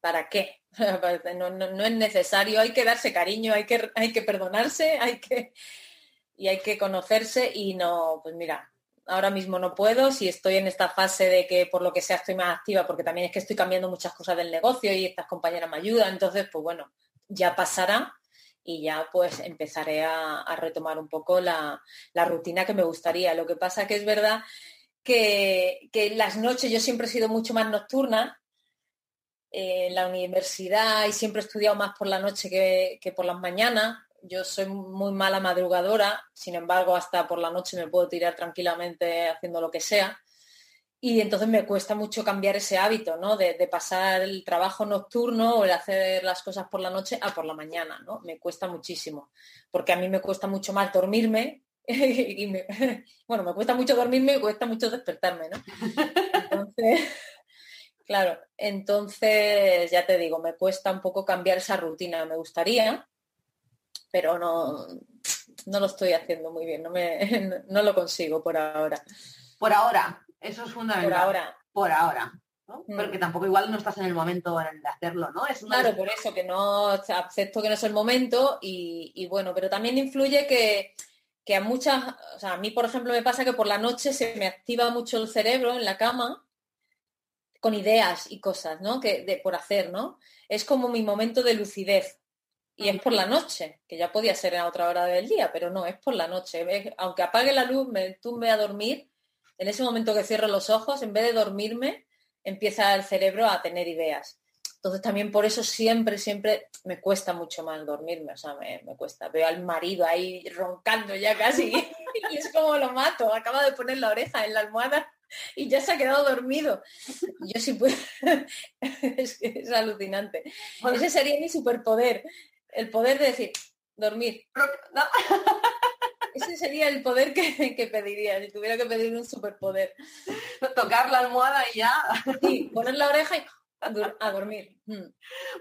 ¿Para qué? (laughs) No, es necesario, hay que darse cariño, hay que, hay que perdonarse, hay que, y hay que conocerse y no, pues mira, ahora mismo no puedo, si estoy en esta fase de que por lo que sea estoy más activa, porque también es que estoy cambiando muchas cosas del negocio y estas compañeras me ayudan, entonces pues bueno, ya pasará y ya pues empezaré a, retomar un poco la, la, rutina que me gustaría. Lo que pasa que es verdad que, que las noches yo siempre he sido mucho más nocturna en la universidad y siempre he estudiado más por la noche que, por las mañanas. Yo soy muy mala madrugadora, sin embargo, hasta por la noche me puedo tirar tranquilamente haciendo lo que sea. Y entonces me cuesta mucho cambiar ese hábito, ¿no? De, pasar el trabajo nocturno o el hacer las cosas por la noche a por la mañana, ¿no? Me cuesta muchísimo, porque a mí me cuesta mucho más dormirme (laughs) y (laughs) bueno, me cuesta mucho dormirme y cuesta mucho despertarme, ¿no? Entonces, (laughs) Claro, entonces ya te digo, me cuesta un poco cambiar esa rutina. Me gustaría, pero no, no lo estoy haciendo muy bien, no, me, (laughs) no lo consigo por ahora. Por ahora, eso es fundamental. Por ahora. Por ahora. ¿no? Mm. Porque tampoco igual no estás en el momento de hacerlo, ¿no? Es claro, por eso que no acepto que no es el momento y, y bueno, pero también influye que, que a muchas, o sea, a mí por ejemplo me pasa que por la noche se me activa mucho el cerebro en la cama con ideas y cosas, ¿no? Que, de, por hacer, ¿no? Es como mi momento de lucidez. Y es por la noche, que ya podía ser en otra hora del día, pero no, es por la noche. Aunque apague la luz, me tumbe a dormir, en ese momento que cierro los ojos, en vez de dormirme, empieza el cerebro a tener ideas. Entonces también por eso siempre, siempre me cuesta mucho más dormirme, o sea, me, me, cuesta. Veo al marido ahí roncando ya casi (laughs) y es como lo mato, acaba de poner la oreja en la almohada (laughs) y ya se ha quedado dormido. Yo sí puedo. (laughs) es, alucinante. Ese sería mi superpoder. El poder de decir, dormir. (laughs) Ese sería el poder que, pediría, si tuviera que pedir un superpoder. Tocar la almohada y ya. Sí, poner la oreja y a dormir. Mm.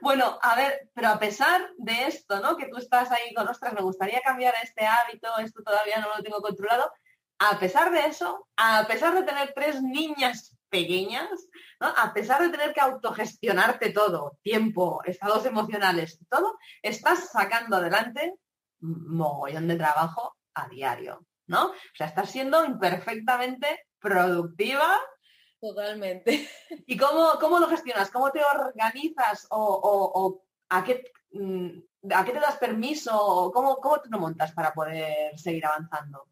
Bueno, a ver, pero a pesar de esto, ¿no? Que tú estás ahí con, ostras, me gustaría cambiar este hábito, esto todavía no lo tengo controlado a pesar de eso, a pesar de tener tres niñas pequeñas, a pesar de tener que autogestionarte todo, tiempo, estados emocionales, todo, estás sacando adelante mogollón de trabajo a diario, ¿no? O sea, estás siendo imperfectamente productiva Totalmente. (laughs) ¿Y cómo, cómo lo gestionas? ¿Cómo te organizas? ¿O, a, qué, mm, a qué te das permiso? ¿Cómo, ¿Cómo te lo montas para poder seguir avanzando?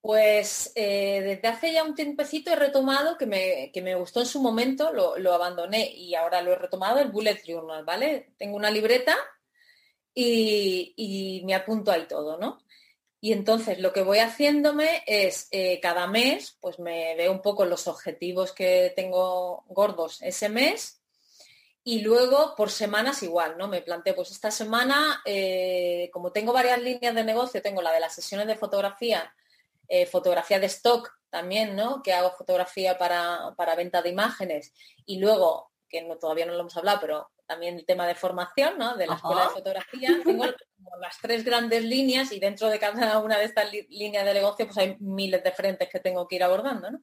Pues eh, desde hace ya un tiempecito he retomado, que me, que me gustó en su momento, lo, abandoné y ahora lo he retomado, el Bullet Journal, ¿vale? Tengo una libreta y, me apunto ahí todo, ¿no? Y entonces lo que voy haciéndome es eh, cada mes, pues me veo un poco los objetivos que tengo gordos ese mes y luego por semanas igual, ¿no? Me planteo, pues esta semana, eh, como tengo varias líneas de negocio, tengo la de las sesiones de fotografía, eh, fotografía de stock también, ¿no? Que hago fotografía para, venta de imágenes. Y luego, que no, todavía no lo hemos hablado, pero también el tema de formación, ¿no? De la escuela de fotografía. (laughs) Tengo las tres grandes líneas y dentro de cada una de estas líneas de negocio pues hay miles de frentes que tengo que ir abordando, ¿no?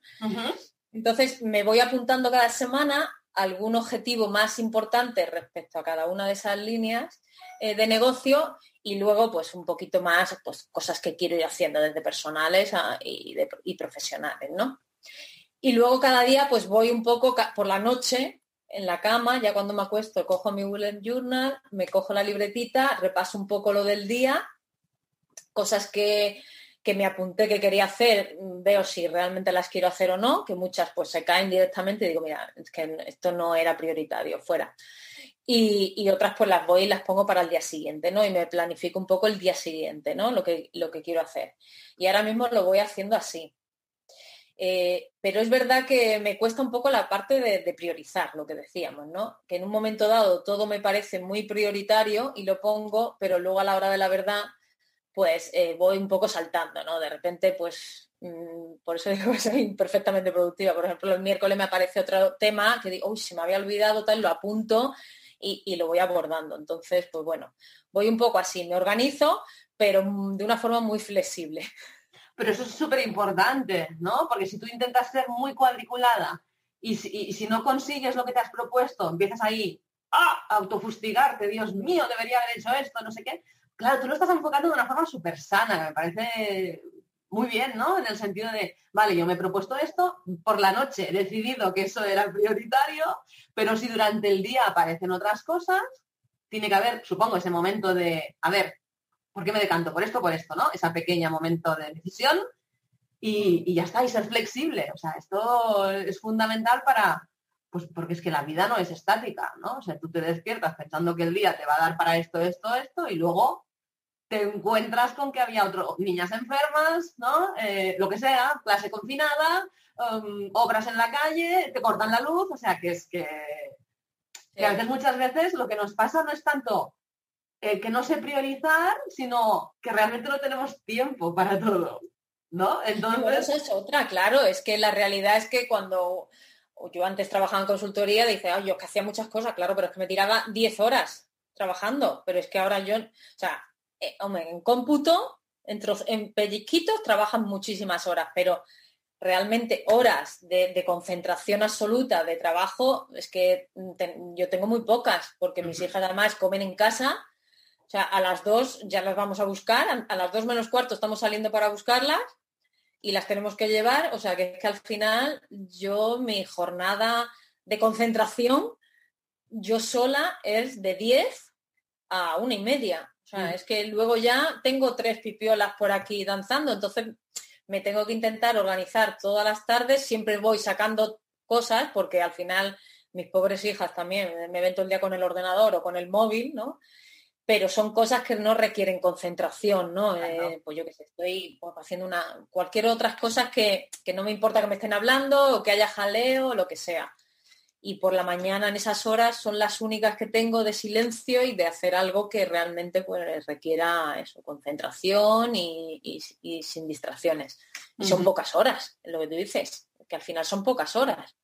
Entonces me voy apuntando cada semana algún objetivo más importante respecto a cada una de esas líneas eh, de negocio y luego pues un poquito más pues cosas que quiero ir haciendo desde personales y, profesionales, ¿no? Y luego cada día pues voy un poco por la noche en la cama, ya cuando me acuesto cojo mi bullet journal, me cojo la libretita, repaso un poco lo del día, cosas que, que me apunté que quería hacer, veo si realmente las quiero hacer o no, que muchas pues se caen directamente y digo, mira, es que esto no era prioritario, fuera y, otras pues las voy y las pongo para el día siguiente, ¿no? Y me planifico un poco el día siguiente, ¿no? Lo que, lo que quiero hacer. Y ahora mismo lo voy haciendo así. Eh, pero es verdad que me cuesta un poco la parte de, priorizar, lo que decíamos, ¿no? Que en un momento dado todo me parece muy prioritario y lo pongo, pero luego a la hora de la verdad, pues eh, voy un poco saltando, ¿no? De repente, pues, mm, por eso digo que (laughs) soy perfectamente productiva. Por ejemplo, el miércoles me aparece otro tema que digo, uy, se me había olvidado, tal, lo apunto y, lo voy abordando. Entonces, pues bueno, voy un poco así, me organizo, pero de una forma muy flexible. Pero eso es súper importante, ¿no? Porque si tú intentas ser muy cuadriculada y si, no consigues lo que te has propuesto, empiezas ahí a autofustigarte, Dios mío, debería haber hecho esto, no sé qué. Claro, tú lo estás enfocando de una forma súper sana, me parece muy bien, ¿no? En el sentido de, vale, yo me he propuesto esto, por la noche he decidido que eso era prioritario, pero si durante el día aparecen otras cosas, tiene que haber, supongo, ese momento de, a ver, ¿por qué me decanto por esto, por esto, ¿no? Ese pequeño momento de decisión y, ya está, y ser flexible. O sea, esto es fundamental para, pues porque es que la vida no es estática, ¿no? O sea, tú te despiertas pensando que el día te va a dar para esto, esto, esto, y luego te encuentras con que había otro, niñas enfermas, ¿no? Eh, lo que sea, clase confinada, um, obras en la calle, te cortan la luz, o sea que es que, a veces muchas veces lo que nos pasa no es tanto el que no sé priorizar, sino que realmente no tenemos tiempo para todo. ¿No? Entonces... eso es otra, claro, es que la realidad es que cuando yo antes trabajaba en consultoría, dice, ay, yo que hacía muchas cosas, claro, pero es que me tiraba 10 horas trabajando, pero es que ahora yo, o sea, eh, en cómputo, en, en pellizquitos trabajan muchísimas horas, pero realmente horas de, concentración absoluta de trabajo es que yo tengo muy pocas, porque mis hijas además comen en casa, o sea, a las dos ya las vamos a buscar, a, las dos menos cuarto estamos saliendo para buscarlas y las tenemos que llevar, o sea, que es que al final yo mi jornada de concentración, yo sola es de 10 a una y media. O sea, es que luego ya tengo tres pipiolas por aquí danzando, entonces me tengo que intentar organizar todas las tardes, siempre voy sacando cosas porque al final mis pobres hijas también me ven todo el día con el ordenador o con el móvil, ¿no? Pero son cosas que no requieren concentración, ¿no? Eh, pues yo qué sé, estoy pues, haciendo una, cualquier otras cosas que, que no me importa que me estén hablando o que haya jaleo o lo que sea y por la mañana en esas horas son las únicas que tengo de silencio y de hacer algo que realmente pues, requiera eso, concentración y, sin distracciones. Y son pocas horas, lo que tú dices, que al final son pocas horas.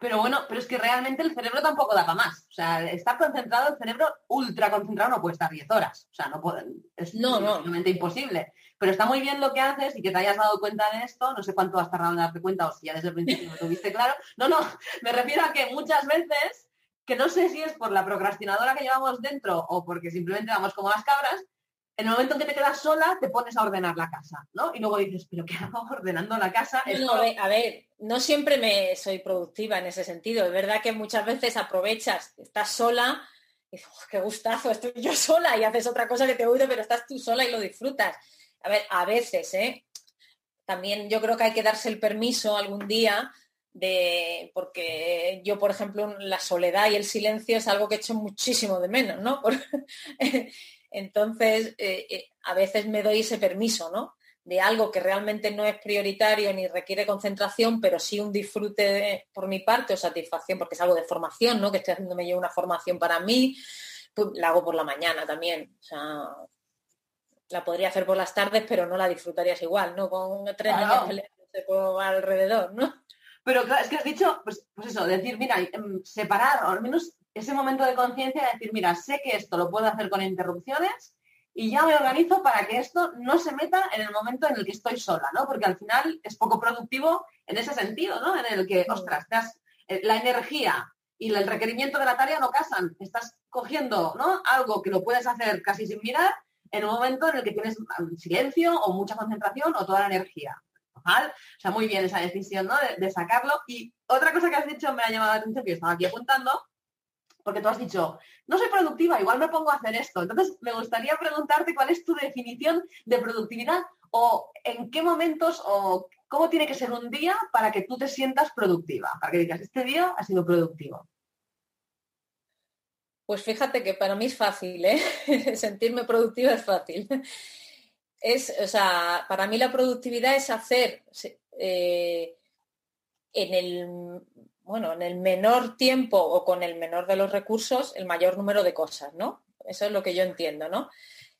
Pero bueno, pero es que realmente el cerebro tampoco da para más. O sea, estar concentrado, el cerebro ultra concentrado no puede estar 10 horas. O sea, no puede, es no, no. imposible. Pero está muy bien lo que haces y que te hayas dado cuenta de esto. No sé cuánto has tardado en darte cuenta o si ya desde el principio lo tuviste claro. No, no, me refiero a que muchas veces, que no sé si es por la procrastinadora que llevamos dentro o porque simplemente vamos como las cabras, en el momento en que te quedas sola, te pones a ordenar la casa, ¿no? Y luego dices, pero ¿qué hago ordenando la casa? No, a ver, no siempre me soy productiva en ese sentido. Es verdad que muchas veces aprovechas, estás sola, y dices, qué gustazo, estoy yo sola y haces otra cosa que te gusta, pero estás tú sola y lo disfrutas. A ver, a veces, ¿eh? También yo creo que hay que darse el permiso algún día de porque yo por ejemplo la soledad y el silencio es algo que echo muchísimo de menos no (laughs) entonces eh, eh, a veces me doy ese permiso no de algo que realmente no es prioritario ni requiere concentración pero sí un disfrute por mi parte o satisfacción porque es algo de formación no que estoy haciéndome yo una formación para mí pues la hago por la mañana también la podría hacer por las tardes pero no la disfrutarías igual no con tres años alrededor no pero claro, es que has dicho, pues, pues eso, decir, mira, em, separar, o al menos ese momento de conciencia de decir, mira, sé que esto lo puedo hacer con interrupciones y ya me organizo para que esto no se meta en el momento en el que estoy sola, ¿no? Porque al final es poco productivo en ese sentido, ¿no? En el que, ostras, te eh, la energía y el requerimiento de la tarea no casan. Estás cogiendo, ¿no? Algo que lo puedes hacer casi sin mirar en un momento en el que tienes silencio o mucha concentración o toda la energía. O sea, muy bien esa decisión, ¿no? De, sacarlo. Y otra cosa que has dicho me ha llamado la atención, que estaba aquí apuntando, porque tú has dicho, no soy productiva, igual me pongo a hacer esto. Entonces, me gustaría preguntarte cuál es tu definición de productividad o en qué momentos o cómo tiene que ser un día para que tú te sientas productiva, para que digas, este día ha sido productivo. Pues fíjate que para mí es fácil, ¿eh? (laughs) Sentirme productiva es fácil es, o sea, para mí la productividad es hacer eh, en el bueno, en el menor tiempo o con el menor de los recursos el mayor número de cosas, ¿no? Eso es lo que yo entiendo, ¿no?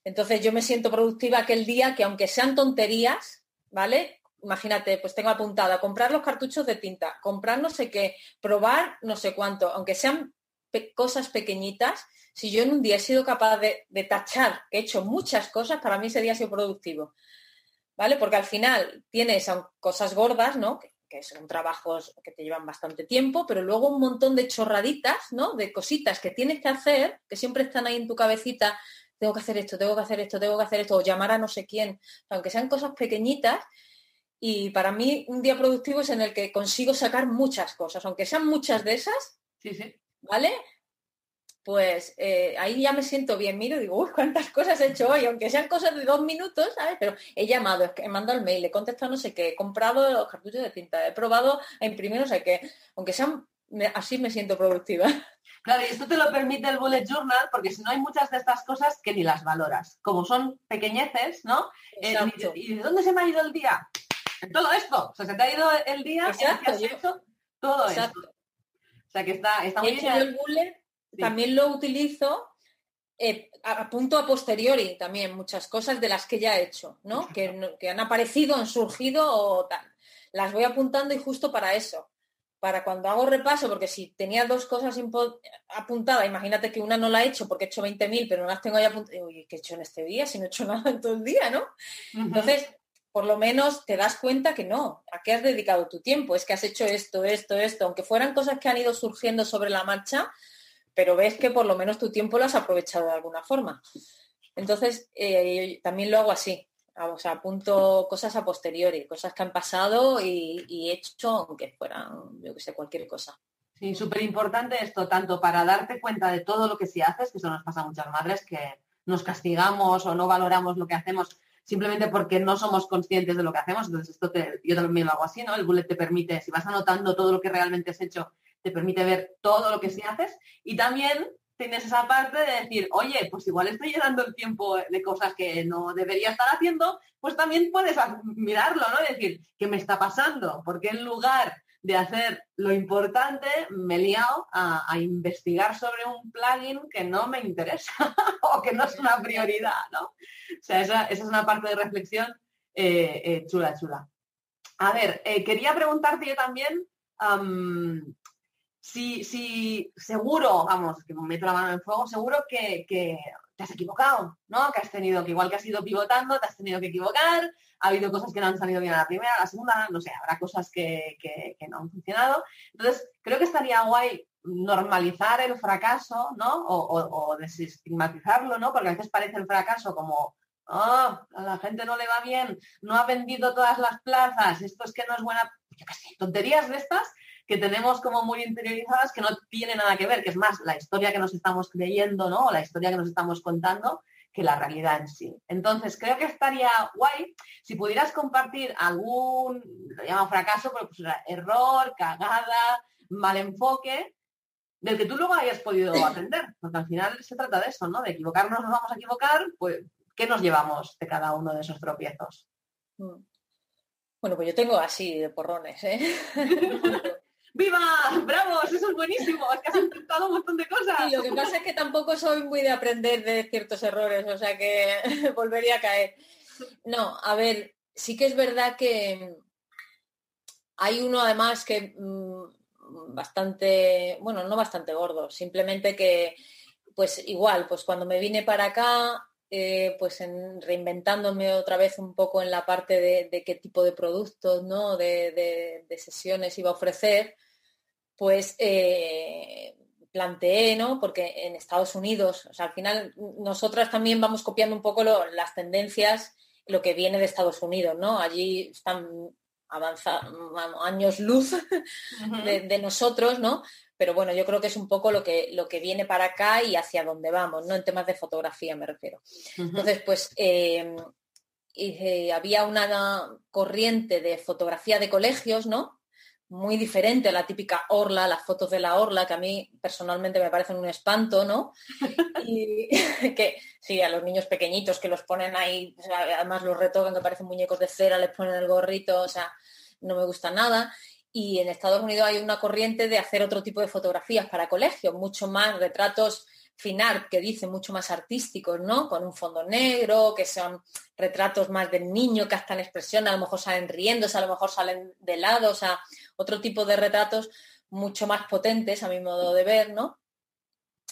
Entonces yo me siento productiva aquel día que aunque sean tonterías, ¿vale? Imagínate, pues tengo apuntado a comprar los cartuchos de tinta, comprar no sé qué, probar no sé cuánto, aunque sean cosas pequeñitas, si yo en un día he sido capaz de, tachar he hecho muchas cosas, para mí ese día ha sido productivo. ¿Vale? Porque al final tienes cosas gordas, ¿no? Que, son trabajos que te llevan bastante tiempo, pero luego un montón de chorraditas, ¿no? De cositas que tienes que hacer, que siempre están ahí en tu cabecita, tengo que hacer esto, tengo que hacer esto, tengo que hacer esto, o llamar a no sé quién, aunque sean cosas pequeñitas. Y para mí un día productivo es en el que consigo sacar muchas cosas, aunque sean muchas de esas, sí, sí. ¿Vale? pues eh, ahí ya me siento bien, miro y digo, uy, cuántas cosas he hecho hoy, aunque sean cosas de dos minutos, ¿sabes? Pero he llamado, he mandado el mail, he contestado no sé qué, he comprado los cartuchos de tinta, he probado a imprimir no sé qué, aunque sean, así me siento productiva. Claro, y esto te lo permite el bullet journal, porque si no hay muchas de estas cosas que ni las valoras. Como son pequeñeces, ¿no? ¿Y de dónde se me ha ido el día? En todo esto. O sea, se te ha ido el día Exacto, en hecho todo esto. Sea, que está, está muy bien. El también lo utilizo eh, a punto a posteriori también, muchas cosas de las que ya he hecho, ¿no? Que, que han aparecido, han surgido o tal. Las voy apuntando y justo para eso, para cuando hago repaso, porque si tenía dos cosas apuntadas, imagínate que una no la he hecho porque he hecho 20.000, pero no las tengo ahí apuntadas, uy, ¿qué he hecho en este día? Si no he hecho (laughs) nada en todo el día, ¿no? Entonces, por lo menos te das cuenta que no, ¿a qué has dedicado tu tiempo? Es que has hecho esto, esto, esto, aunque fueran cosas que han ido surgiendo sobre la marcha, pero ves que por lo menos tu tiempo lo has aprovechado de alguna forma. Entonces, eh, también lo hago así, o sea, apunto cosas a posteriori, cosas que han pasado y, he hecho aunque fueran, yo que sé, cualquier cosa. Sí, súper importante esto, tanto para darte cuenta de todo lo que sí haces, que eso nos pasa a muchas madres, que nos castigamos o no valoramos lo que hacemos simplemente porque no somos conscientes de lo que hacemos. Entonces, esto te, yo también lo hago así, ¿no? El bullet te permite, si vas anotando todo lo que realmente has hecho te permite ver todo lo que sí haces y también tienes esa parte de decir, oye, pues igual estoy llenando el tiempo de cosas que no debería estar haciendo, pues también puedes mirarlo, ¿no? Decir, ¿qué me está pasando? Porque en lugar de hacer lo importante, me he liado a, investigar sobre un plugin que no me interesa (laughs) o que no es una prioridad, ¿no? O sea, esa, es una parte de reflexión eh, eh, chula, chula. A ver, eh, quería preguntarte yo también, si, si seguro, vamos, que me meto la mano en fuego, seguro que, te has equivocado, ¿no? Que has tenido, que igual que has ido pivotando, te has tenido que equivocar, ha habido cosas que no han salido bien a la primera, a la segunda, no sé, habrá cosas que, no han funcionado. Entonces, creo que estaría guay normalizar el fracaso, ¿no? O, o, desestigmatizarlo, ¿no? Porque a veces parece el fracaso como oh, a la gente no le va bien, no ha vendido todas las plazas, esto es que no es buena, yo qué sé, tonterías de estas que tenemos como muy interiorizadas que no tiene nada que ver, que es más la historia que nos estamos creyendo, ¿no? O la historia que nos estamos contando que la realidad en sí. Entonces, creo que estaría guay si pudieras compartir algún, lo llamo fracaso, pero pues error, cagada, mal enfoque, del que tú luego hayas podido aprender, porque al final se trata de eso, ¿no? De equivocarnos nos vamos a equivocar, pues, ¿qué nos llevamos de cada uno de esos tropiezos? Mm. Bueno, pues yo tengo así de porrones, ¿eh? (laughs) ¡Viva! ¡Bravos! Eso es buenísimo. Es que has intentado un montón de cosas. Y lo que pasa es que tampoco soy muy de aprender de ciertos errores, o sea que (laughs) volvería a caer. No, a ver, sí que es verdad que hay uno además que mm, bastante, bueno, no bastante gordo, simplemente que pues igual, pues cuando me vine para acá, eh, pues en, reinventándome otra vez un poco en la parte de, qué tipo de productos, ¿no? De, de, sesiones iba a ofrecer, pues eh, planteé, ¿no? Porque en Estados Unidos, o sea, al final nosotras también vamos copiando un poco las tendencias, lo que viene de Estados Unidos, ¿no? Allí están avanzados años luz (laughs) de, nosotros, ¿no? Pero bueno, yo creo que es un poco lo que, lo que viene para acá y hacia dónde vamos, ¿no? En temas de fotografía me refiero. Entonces, pues eh, había una corriente de fotografía de colegios, ¿no? muy diferente a la típica orla, las fotos de la orla, que a mí personalmente me parecen un espanto, ¿no? (laughs) Y (laughs) que sí, a los niños pequeñitos que los ponen ahí, además los retocan, que parecen muñecos de cera, les ponen el gorrito, o sea, no me gusta nada. Y en Estados Unidos hay una corriente de hacer otro tipo de fotografías para colegios, mucho más retratos final que dice mucho más artísticos, ¿no? Con un fondo negro, que son retratos más del niño que hasta en expresión, a lo mejor salen riéndose, a lo mejor salen de lado, o sea, otro tipo de retratos mucho más potentes a mi modo de ver, ¿no?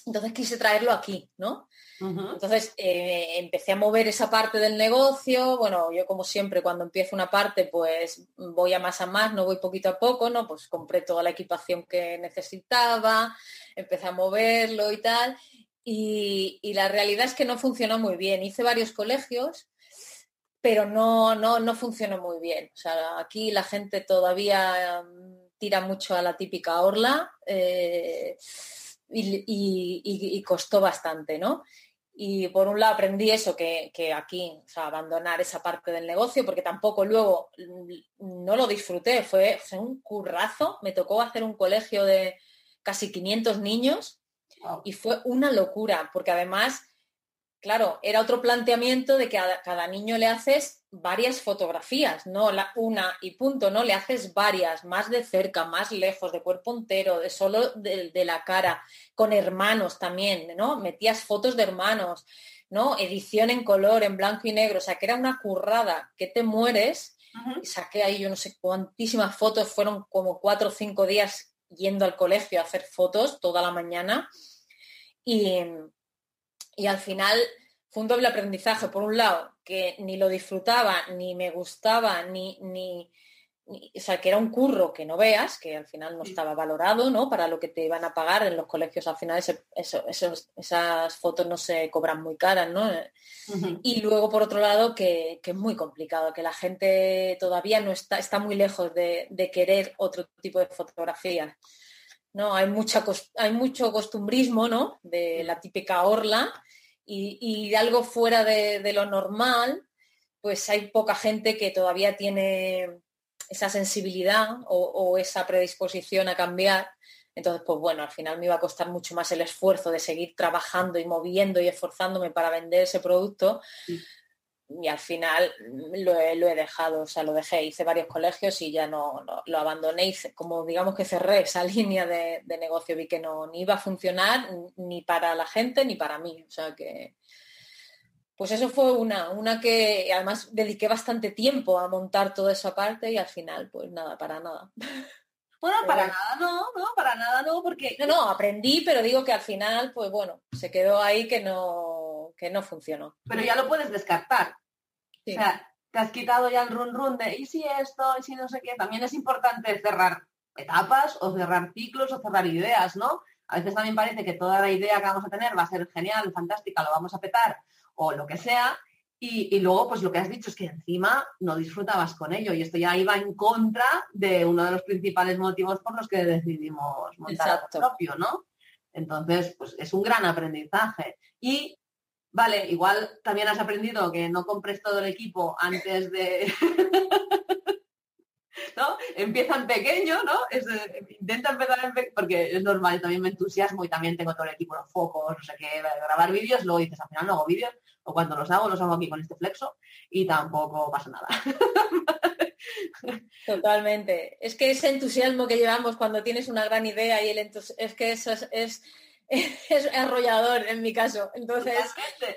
Entonces quise traerlo aquí, ¿no? Entonces eh, empecé a mover esa parte del negocio. Bueno, yo como siempre cuando empiezo una parte pues voy a más a más, no voy poquito a poco, ¿no? Pues compré toda la equipación que necesitaba, empecé a moverlo y tal. Y, la realidad es que no funcionó muy bien. Hice varios colegios, pero no, no, no funcionó muy bien. O sea, aquí la gente todavía mm, tira mucho a la típica orla. Eh, y, costó bastante, ¿no? Y por un lado aprendí eso, que, aquí, o sea, abandonar esa parte del negocio, porque tampoco luego mm, no lo disfruté, fue, un currazo, me tocó hacer un colegio de casi 500 niños y fue una locura, porque además claro, era otro planteamiento de que a cada niño le haces varias fotografías, no la una y punto, ¿no? Le haces varias, más de cerca, más lejos, de cuerpo entero, de solo de, la cara, con hermanos también, ¿no? Metías fotos de hermanos, ¿no? Edición en color, en blanco y negro, o sea, que era una currada, que te mueres. Y saqué ahí, yo no sé cuántísimas fotos, fueron como cuatro o cinco días yendo al colegio a hacer fotos toda la mañana. Y, y al final fue un doble aprendizaje. Por un lado, que ni lo disfrutaba, ni me gustaba, ni, ni, o sea, que era un curro que no veas, que al final no estaba valorado, ¿no? Para lo que te iban a pagar en los colegios, al final esas fotos no se cobran muy caras, ¿no? Y luego, por otro lado, que, es muy complicado, que la gente todavía no está, está muy lejos de, de querer otro tipo de fotografía. ¿no? Hay, mucha, hay mucho costumbrismo, ¿no? De la típica orla y, algo fuera de, lo normal, pues hay poca gente que todavía tiene esa sensibilidad o, esa predisposición a cambiar. Entonces, pues bueno, al final me iba a costar mucho más el esfuerzo de seguir trabajando y moviendo y esforzándome para vender ese producto y al final lo he, dejado, o sea, lo dejé, hice varios colegios y ya no, lo abandoné, y como digamos que cerré esa (laughs) línea de, negocio, vi que no ni iba a funcionar ni para la gente ni para mí, o sea que pues eso fue una, una que además dediqué bastante tiempo a montar toda esa parte y al final pues nada, para nada. (laughs) Bueno, para nada no, no, para nada no, porque... No, no, aprendí, pero digo que al final, pues bueno, se quedó ahí que no, que no funcionó. Pero ya lo puedes descartar. O sea, te has quitado ya el run run de y si esto, y si no sé qué. También es importante cerrar etapas o cerrar ciclos o cerrar ideas, ¿no? A veces también parece que toda la idea que vamos a tener va a ser genial, fantástica, lo vamos a petar o lo que sea. Y, luego, pues lo que has dicho es que encima no disfrutabas con ello y esto ya iba en contra de uno de los principales motivos por los que decidimos montar el propio, ¿no? Entonces, pues es un gran aprendizaje. Y, vale, igual también has aprendido que no compres todo el equipo antes de... (laughs) ¿no? Empieza en pequeño, ¿no? intenta empezar en pequeño, porque es normal, también me entusiasmo y también tengo todo el equipo, los focos, no sé qué, grabar vídeos, luego dices, al final no hago vídeos, o cuando los hago, los hago aquí con este flexo y tampoco pasa nada. (laughs) Totalmente. Es que ese entusiasmo que llevamos cuando tienes una gran idea y el es que eso es, es, (laughs) es, arrollador en mi caso. Entonces,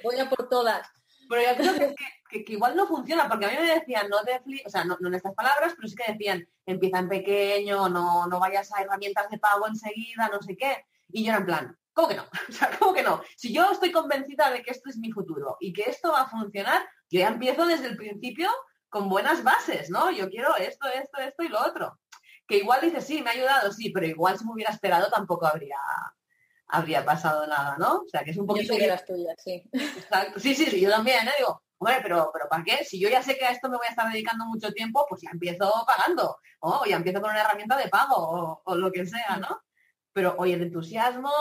voy a por todas. Pero yo creo que, igual no funciona, porque a mí me decían, no te o sea, no, en estas palabras, pero sí que decían, empieza en pequeño, no, no vayas a herramientas de pago enseguida, no sé qué. Y yo era en plan, ¿cómo que no? (laughs) O sea, ¿cómo que no? Si yo estoy convencida de que esto es mi futuro y que esto va a funcionar, yo ya empiezo desde el principio con buenas bases, ¿no? Yo quiero esto, esto, esto y lo otro. Que igual dices, sí, me ha ayudado, sí, pero igual si me hubiera esperado tampoco habría habría pasado nada, ¿no? O sea, que es un poquito... Yo soy de las tuyas, sí. Sí, sí, sí, yo también, ¿eh? Digo, hombre, pero, pero ¿para qué? Si yo ya sé que a esto me voy a estar dedicando mucho tiempo, pues ya empiezo pagando, o ya empiezo con una herramienta de pago, o, lo que sea, ¿no? Pero, oye, el entusiasmo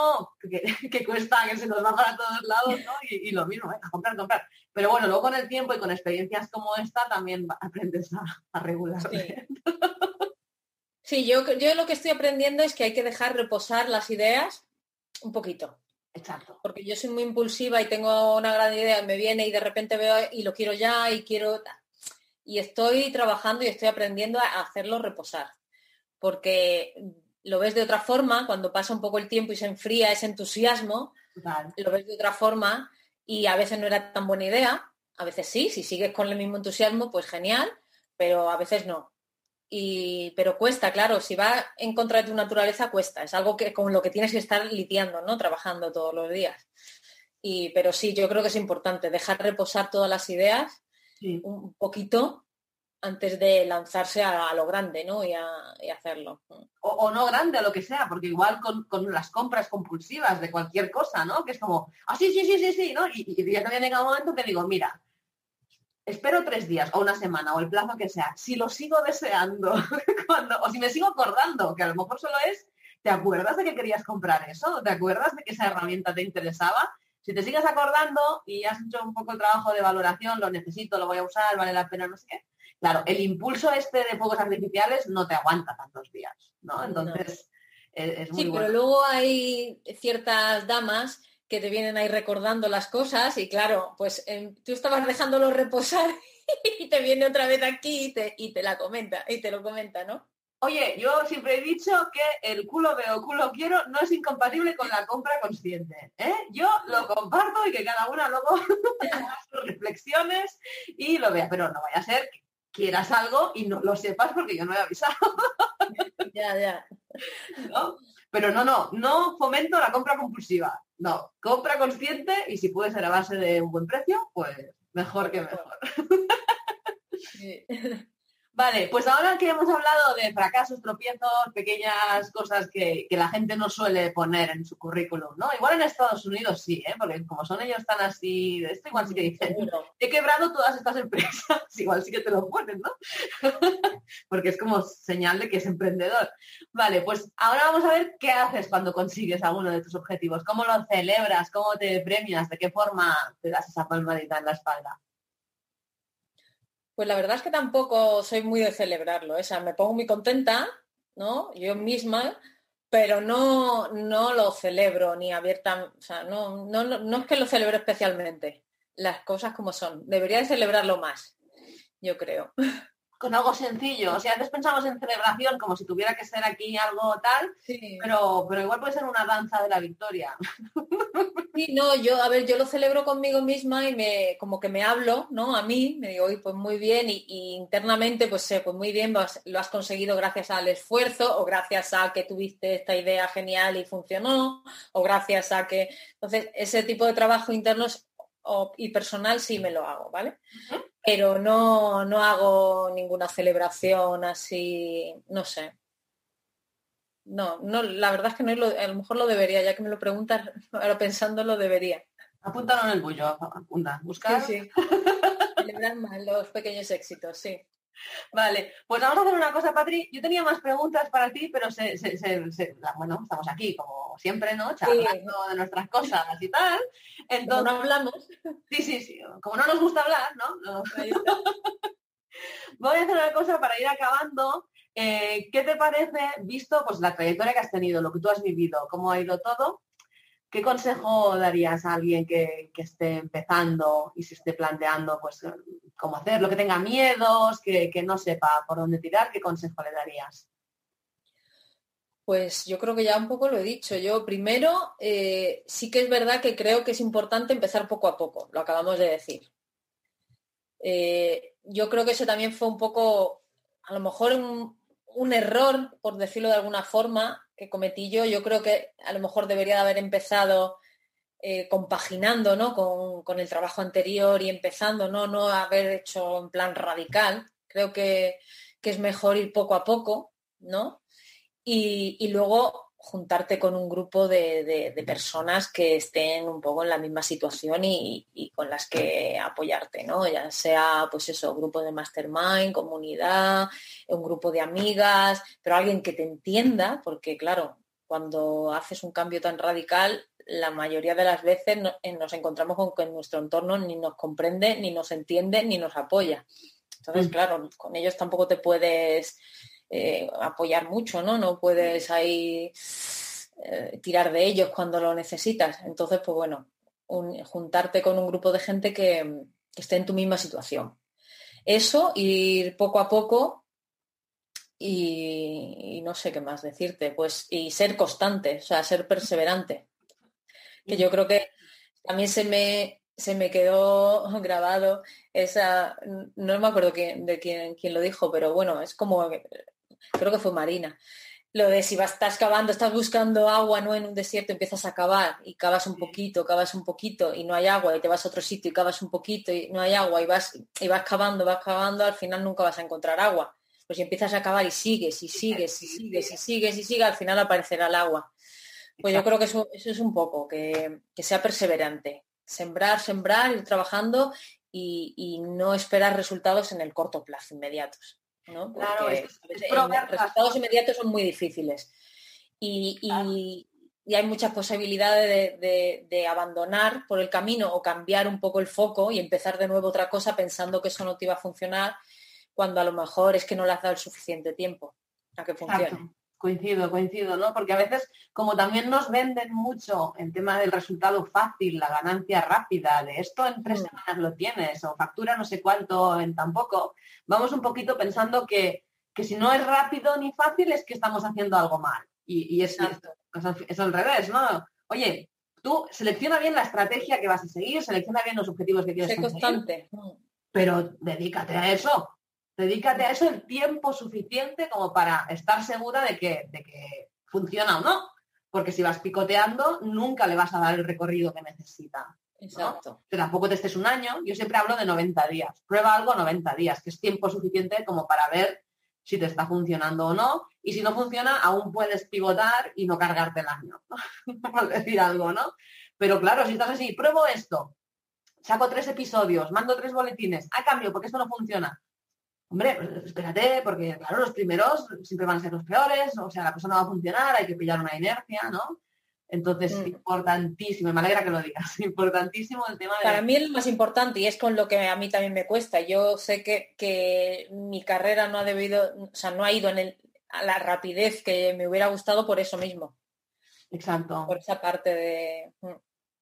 que, (laughs) cuesta, que se nos va para todos lados, ¿no? Y, lo mismo, ¿eh? a comprar, comprar. Pero bueno, luego con el tiempo y con experiencias como esta también aprendes a, regular. (laughs) Sí. yo, yo lo que estoy aprendiendo es que hay que dejar reposar las ideas un poquito. Exacto. Porque yo soy muy impulsiva y tengo una gran idea me viene y de repente veo y lo quiero ya y quiero... Y estoy trabajando y estoy aprendiendo a hacerlo reposar. Porque lo ves de otra forma, cuando pasa un poco el tiempo y se enfría ese entusiasmo, lo ves de otra forma y a veces no era tan buena idea, a veces sí, si sigues con el mismo entusiasmo, pues genial, pero a veces no pero cuesta, claro, si va en contra de tu naturaleza, cuesta. Es algo que con lo que tienes que estar lidiando, ¿no? Trabajando todos los días. Y, pero sí, yo creo que es importante dejar reposar todas las ideas un poquito antes de lanzarse a, lo grande, ¿no? Y, a, hacerlo. O, no grande, o lo que sea, porque igual con, las compras compulsivas de cualquier cosa, ¿no? Que es como, ah, sí, sí, sí, sí, sí, ¿no? Y, y ya también llega un momento que digo, mira, espero tres días o una semana o el plazo que sea, si lo sigo deseando (laughs) cuando, o si me sigo acordando, que a lo mejor solo es, ¿te acuerdas de que querías comprar eso? ¿Te acuerdas de que esa herramienta te interesaba? Si te sigues acordando y has hecho un poco el trabajo de valoración, lo necesito, lo voy a usar, vale la pena, no sé qué. Claro, el impulso este de fuegos artificiales no te aguanta tantos días, ¿no? Entonces, Es, muy Sí, pero luego hay ciertas damas que te vienen ahí recordando las cosas y claro, pues em, tú estabas dejándolo reposar (laughs) y te viene otra vez aquí y te, y te la comenta, y te lo comenta, ¿no? Oye, yo siempre he dicho que el culo veo, culo quiero no es incompatible con la compra consciente. ¿eh? Yo lo comparto y que cada una luego (laughs) haga sus reflexiones y lo vea, pero no vaya a ser que quieras algo y no lo sepas porque yo no he avisado. (laughs) ya, ya. Pero no, no, no fomento la compra compulsiva. No, compra consciente y si puede ser a base de un buen precio, pues mejor que mejor. (laughs) Vale, pues ahora que hemos hablado de fracasos, tropiezos, pequeñas cosas que, la gente no suele poner en su currículum, ¿no? Igual en Estados Unidos sí, ¿eh? porque como son ellos tan así, de esto igual sí que dicen, he quebrado todas estas empresas, (laughs) igual sí que te lo ponen, ¿no? (laughs) porque es como señal de que es emprendedor. Vale, pues ahora vamos a ver qué haces cuando consigues alguno de tus objetivos, cómo lo celebras, cómo te premias, de qué forma te das esa palmadita en la espalda. Pues la verdad es que tampoco soy muy de celebrarlo. O sea, me pongo muy contenta, ¿no? Yo misma, pero no, no lo celebro ni abierta, o sea, no, no, no es que lo celebre especialmente. Las cosas como son. Debería de celebrarlo más, yo creo. Con algo sencillo. O sea, antes pensamos en celebración como si tuviera que ser aquí algo tal, pero, pero igual puede ser una danza de la victoria. (laughs) Sí, no, yo, a ver, yo lo celebro conmigo misma y me, como que me hablo, ¿no? A mí, me digo, pues muy bien, y, internamente, pues sé, pues muy bien, lo has conseguido gracias al esfuerzo, o gracias a que tuviste esta idea genial y funcionó, o gracias a que. Entonces, ese tipo de trabajo interno y personal sí me lo hago, ¿vale? Pero no, no hago ninguna celebración así, no sé. No, no, la verdad es que no, a lo mejor lo debería, ya que me lo preguntas, (laughs) ahora pensando lo debería. Apúntalo en el bullo, apunta, buscar. Sí, (laughs) celebrar más los pequeños éxitos, sí. Vale, pues vamos a hacer una cosa, Patri. Yo tenía más preguntas para ti, pero se, bueno, estamos aquí como siempre, ¿no? Charlando de nuestras cosas y tal. Entonces, no hablamos. Sí, sí, sí. Como no nos gusta hablar, ¿no? (laughs) Voy a hacer una cosa para ir acabando. Eh, ¿Qué te parece, visto pues la trayectoria que has tenido, lo que tú has vivido, cómo ha ido todo? ¿Qué consejo darías a alguien que, esté empezando y se esté planteando pues cómo hacerlo, que tenga miedos, que, no sepa por dónde tirar? ¿Qué consejo le darías? Pues yo creo que ya un poco lo he dicho. Yo primero eh, sí que es verdad que creo que es importante empezar poco a poco, lo acabamos de decir. Eh, yo creo que eso también fue un poco, a lo mejor un error, por decirlo de alguna forma, que cometí yo. Yo creo que a lo mejor debería de haber empezado eh, compaginando ¿no? con, el trabajo anterior y empezando, ¿no? no haber hecho en plan radical. Creo que, que es mejor ir poco a poco, ¿no? Y, y luego juntarte con un grupo de, personas que estén un poco en la misma situación y, con las que apoyarte, ¿no? Ya sea, pues eso, grupo de mastermind, comunidad, un grupo de amigas, pero alguien que te entienda, porque claro, cuando haces un cambio tan radical, la mayoría de las veces eh, nos encontramos con que nuestro entorno ni nos comprende, ni nos entiende, ni nos apoya. Entonces, mm. claro, con ellos tampoco te puedes eh, apoyar mucho, ¿no? No puedes ahí eh, tirar de ellos cuando lo necesitas. Entonces, pues bueno, juntarte con un grupo de gente que, esté en tu misma situación. Eso, ir poco a poco y, no sé qué más decirte, pues y ser constante, o sea, ser perseverante. Que yo creo que también se me, se me quedó (laughs) grabado esa, no me acuerdo de quién, quién, lo dijo, pero bueno, es como creo que fue Marina, lo de si vas, estás cavando, estás buscando agua, no en un desierto, empiezas a cavar y cavas un poquito, cavas un poquito y no hay agua y te vas a otro sitio y cavas un poquito y no hay agua y vas, y vas cavando, vas cavando, al final nunca vas a encontrar agua. Pues si empiezas a cavar y sigues y sigues y sigues y sigues y sigues, al final aparecerá el agua. Pues yo creo que eso, es un poco, que, sea perseverante. Sembrar, sembrar, ir trabajando y, y no esperar resultados en el corto plazo, inmediatos. Claro, los resultados inmediatos son muy difíciles. Y, hay muchas posibilidades de, abandonar por el camino o cambiar un poco el foco y empezar de nuevo otra cosa pensando que eso no te iba a funcionar cuando a lo mejor es que no le has dado el suficiente tiempo a que funcione. Coincido, coincido, ¿no? Porque a veces, como también nos venden mucho el tema del resultado fácil, la ganancia rápida, de esto en tres mm. semanas lo tienes, o factura no sé cuánto en tan poco, vamos un poquito pensando que, si no es rápido ni fácil es que estamos haciendo algo mal. Y, es, es, al revés, ¿no? Oye, tú selecciona bien la estrategia que vas a seguir, selecciona bien los objetivos que quieres conseguir. constante. Pero dedícate a eso, Dedícate a eso el tiempo suficiente como para estar segura de que, de que funciona o no. Porque si vas picoteando, nunca le vas a dar el recorrido que necesita. Exacto. Que tampoco te estés un año. Yo siempre hablo de 90 días. Prueba algo 90 días, que es tiempo suficiente como para ver si te está funcionando o no. Y si no funciona, aún puedes pivotar y no cargarte el año. (laughs) Por decir algo, ¿no? Pero claro, si estás así, pruebo esto, saco tres episodios, mando tres boletines, a cambio, porque esto no funciona. Hombre, pues, espérate, porque claro, los primeros siempre van a ser los peores, o sea, la persona va a funcionar, hay que pillar una inercia, ¿no? Entonces, mm. importantísimo, me alegra que lo digas, (laughs) importantísimo el tema de... Para mí es lo más importante y es con lo que a mí también me cuesta. Yo sé que, que mi carrera no ha debido, o sea, no ha ido en el, a la rapidez que me hubiera gustado por eso mismo. Exacto. Por esa parte de...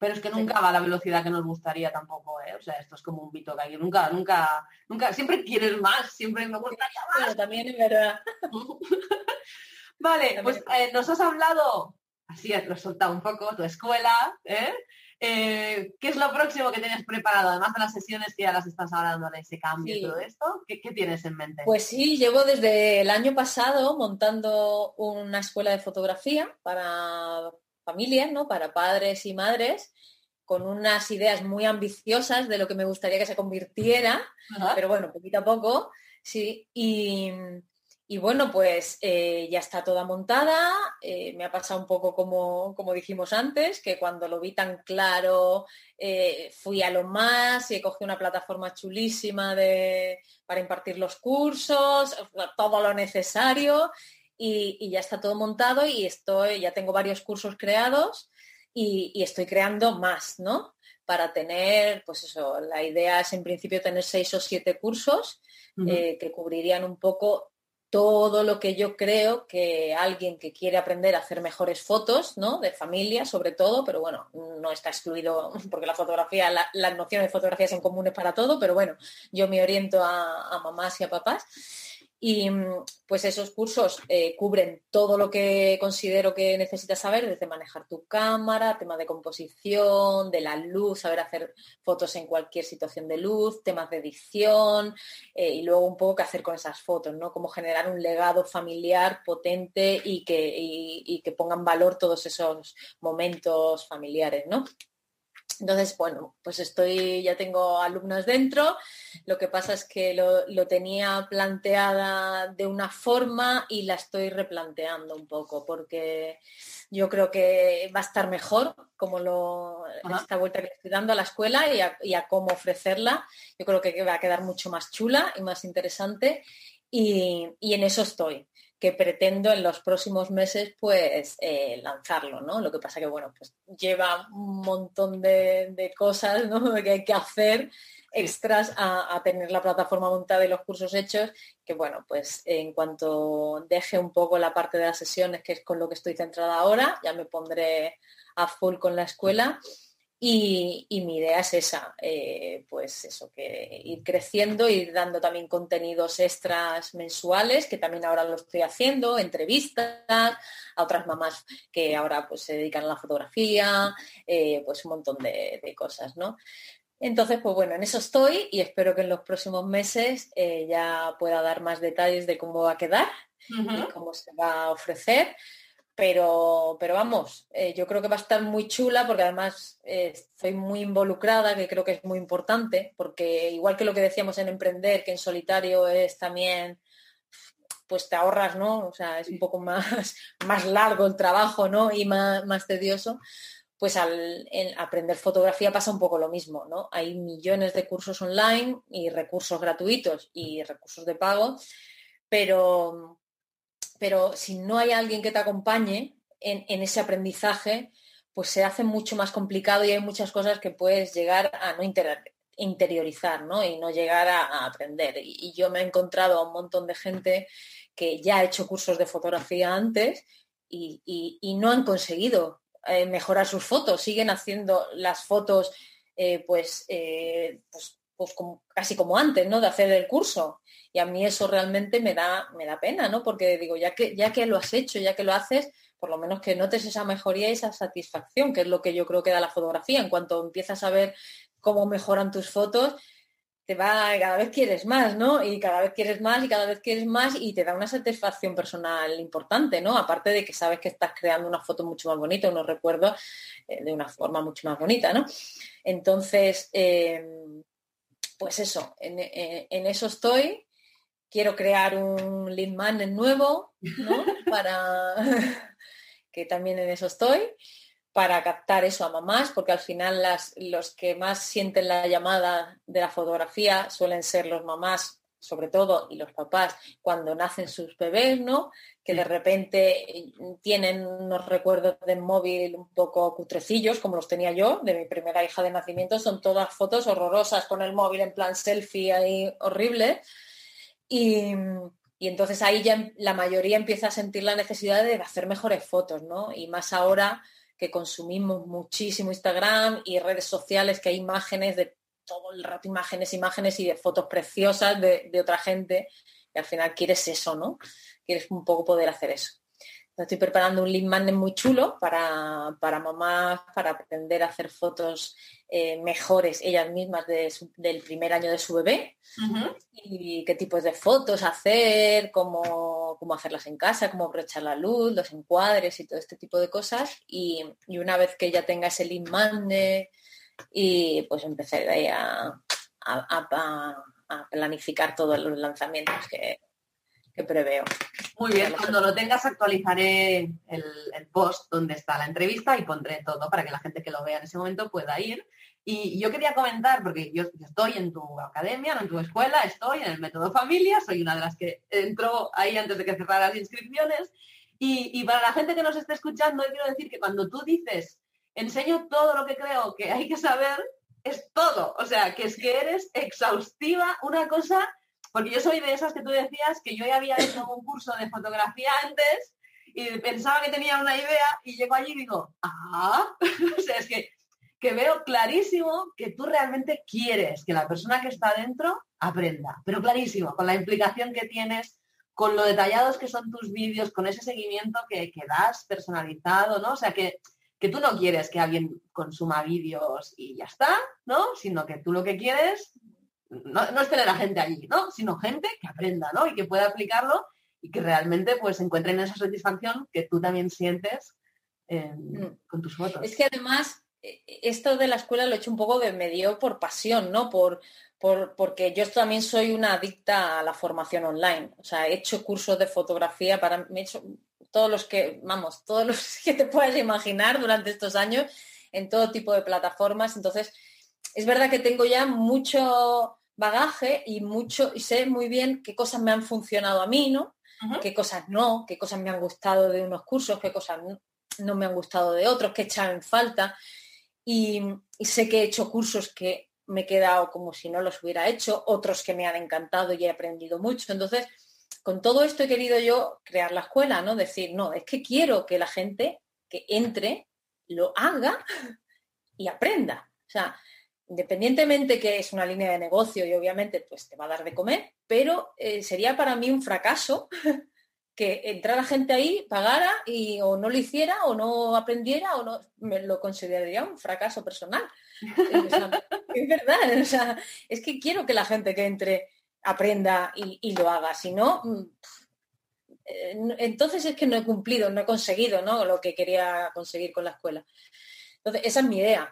Pero es que nunca va a la velocidad que nos gustaría tampoco, ¿eh? O sea, esto es como un Vito que nunca, nunca, nunca, siempre quieres más, siempre me gustaría más. Pero también es verdad. (laughs) vale, pues eh, nos has hablado, así has soltado un poco, tu escuela, ¿eh? ¿eh? qué es lo próximo que tienes preparado? Además de las sesiones que ya las estás hablando de ese cambio y todo esto, ¿qué, ¿qué, tienes en mente? Pues sí, llevo desde el año pasado montando una escuela de fotografía para familias, ¿no? Para padres y madres, con unas ideas muy ambiciosas de lo que me gustaría que se convirtiera, pero bueno, poquito a poco, sí. Y, y bueno, pues eh, ya está toda montada. Eh, me ha pasado un poco como, como, dijimos antes, que cuando lo vi tan claro, eh, fui a lo más y cogí una plataforma chulísima de, para impartir los cursos, todo lo necesario. Y, ya está todo montado y estoy, ya tengo varios cursos creados y, y estoy creando más, ¿no? Para tener, pues eso, la idea es en principio tener seis o siete cursos que cubrirían un poco todo lo que yo creo que alguien que quiere aprender a hacer mejores fotos, ¿no? De familia, sobre todo, pero bueno, no está excluido (laughs) porque la fotografía, las nociones de fotografía son comunes para todo, pero bueno, yo me oriento a, a mamás y a papás. Y mm, pues esos cursos eh, cubren todo lo que considero que necesitas saber, desde manejar tu cámara, tema de composición, de la luz, saber hacer fotos en cualquier situación de luz, temas de edición eh, y luego un poco qué hacer con esas fotos, ¿no? Cómo generar un legado familiar potente y que, y que pongan valor todos esos momentos familiares, ¿no? Entonces, bueno, pues estoy, ya tengo alumnas dentro. Lo que pasa es que lo, tenía planteada de una forma y la estoy replanteando un poco, porque yo creo que va a estar mejor como lo, esta vuelta que estoy dando a la escuela y a, cómo ofrecerla. Yo creo que va a quedar mucho más chula y más interesante y en eso estoy que pretendo en los próximos meses pues eh, lanzarlo, ¿no? Lo que pasa que, bueno, pues lleva un montón de, cosas ¿no? (laughs) que hay que hacer extras a, tener la plataforma montada y los cursos hechos, que bueno, pues en cuanto deje un poco la parte de las sesiones, que es con lo que estoy centrada ahora, ya me pondré a full con la escuela y, mi idea es esa, eh, pues eso, que ir creciendo, ir dando también contenidos extras mensuales, que también ahora lo estoy haciendo, entrevistas a otras mamás que ahora pues se dedican a la fotografía, eh, pues un montón de, cosas, ¿no? Entonces, pues bueno, en eso estoy y espero que en los próximos meses eh, ya pueda dar más detalles de cómo va a quedar y cómo se va a ofrecer pero, pero vamos, eh, yo creo que va a estar muy chula porque además eh, muy involucrada, que creo que es muy importante, porque igual que lo que decíamos en emprender, que en solitario es también, pues te ahorras, ¿no? O sea, es un poco más, (laughs) más largo el trabajo, ¿no? Y más, más tedioso. Pues al aprender fotografía pasa un poco lo mismo, ¿no? Hay millones de cursos online y recursos gratuitos y recursos de pago, pero, pero si no hay alguien que te acompañe en, ese aprendizaje, pues se hace mucho más complicado y hay muchas cosas que puedes llegar a no interiorizar ¿no? y no llegar a, aprender. Y, yo me he encontrado a un montón de gente que ya ha hecho cursos de fotografía antes y, no han conseguido eh, mejorar sus fotos, siguen haciendo las fotos eh, pues, eh, pues, pues casi como antes, ¿no? De hacer el curso. Y a mí eso realmente me da, me da pena, ¿no? Porque digo, ya que, ya que lo has hecho, ya que lo haces, por lo menos que notes esa mejoría y esa satisfacción, que es lo que yo creo que da la fotografía. En cuanto empiezas a ver cómo mejoran tus fotos, te va, cada vez quieres más, ¿no? Y cada vez quieres más y cada vez quieres más y te da una satisfacción personal importante, ¿no? Aparte de que sabes que estás creando una foto mucho más bonita, unos recuerdos eh, de una forma mucho más bonita, ¿no? Entonces, em, pues eso, en, en, eso estoy quiero crear un lead magnet nuevo, ¿no? (laughs) Para (laughs) que también en eso estoy, para captar eso a mamás, porque al final las, los que más sienten la llamada de la fotografía suelen ser los mamás, sobre todo, y los papás, cuando nacen sus bebés, ¿no? Que de repente tienen unos recuerdos del móvil un poco cutrecillos, como los tenía yo, de mi primera hija de nacimiento, son todas fotos horrorosas con el móvil en plan selfie ahí horrible y, entonces ahí ya la mayoría empieza a sentir la necesidad de hacer mejores fotos, ¿no? Y más ahora que consumimos muchísimo Instagram y redes sociales, que hay imágenes de todo el rato, imágenes, imágenes y de fotos preciosas de, de otra gente. Y al final quieres eso, ¿no? Quieres un poco poder hacer eso. Estoy preparando un lead magnet muy chulo para, para mamás, para aprender a hacer fotos eh, mejores ellas mismas del primer año de su bebé y qué tipos de fotos hacer, cómo, cómo, hacerlas en casa, cómo aprovechar la luz, los encuadres y todo este tipo de cosas. Y, una vez que ya tenga ese lead magnet y pues empezaré a, a, a, planificar todos los lanzamientos que, que preveo. Muy bien, cuando lo tengas actualizaré el, post donde está la entrevista y pondré todo para que la gente que lo vea en ese momento pueda ir. Y yo quería comentar, porque yo, estoy en tu academia, en tu escuela, estoy en el método familia, soy una de las que entró ahí antes de que cerraran las inscripciones. Y, y para la gente que nos esté escuchando, quiero decir que cuando tú dices, enseño todo lo que creo que hay que saber, es todo. O sea, que es que eres exhaustiva, una cosa porque yo soy de esas que tú decías que yo ya había hecho un curso de fotografía antes y pensaba que tenía una idea y llego allí y digo, ah, (laughs) o sea, es que, que veo clarísimo que tú realmente quieres que la persona que está dentro aprenda, pero clarísimo, con la implicación que tienes, con lo detallados que son tus vídeos, con ese seguimiento que, que das personalizado, ¿no? O sea, que, que tú no quieres que alguien consuma vídeos y ya está, ¿no? Sino que tú lo que quieres no, es tener a gente allí, ¿no? Sino gente que aprenda, ¿no? Y que pueda aplicarlo y que realmente pues encuentren esa satisfacción que tú también sientes mm. con tus fotos. Es que además e, e, esto de la escuela lo he hecho un poco de medio por pasión, ¿no? Por, por, porque yo también soy una adicta a la formación online. O sea, he hecho cursos de fotografía para, he hecho todos los que, vamos, todos los (laughs) que te puedas imaginar durante estos años en todo tipo de plataformas. Entonces, es verdad que tengo ya mucho, bagaje y mucho, y sé muy bien qué cosas me han funcionado a mí, ¿no? Qué cosas no, qué cosas me han gustado de unos cursos, qué cosas no, me han gustado de otros, qué echar en falta. Y, sé que he hecho cursos que me he quedado como si no los hubiera hecho, otros que me han encantado y he aprendido mucho. Entonces, con todo esto he querido yo crear la escuela, ¿no? Decir, no, es que quiero que la gente que entre lo haga y aprenda. O sea, independientemente que es una línea de negocio y obviamente pues te va a dar de comer, pero eh, sería para mí un fracaso (laughs) que entrara gente ahí, pagara y o no lo hiciera o no aprendiera o no me lo consideraría un fracaso personal. (laughs) es verdad, o sea, es que quiero que la gente que entre aprenda y, lo haga, si no, mm, eh, entonces es que no he cumplido, no he conseguido ¿no? lo que quería conseguir con la escuela. Entonces, esa es mi idea,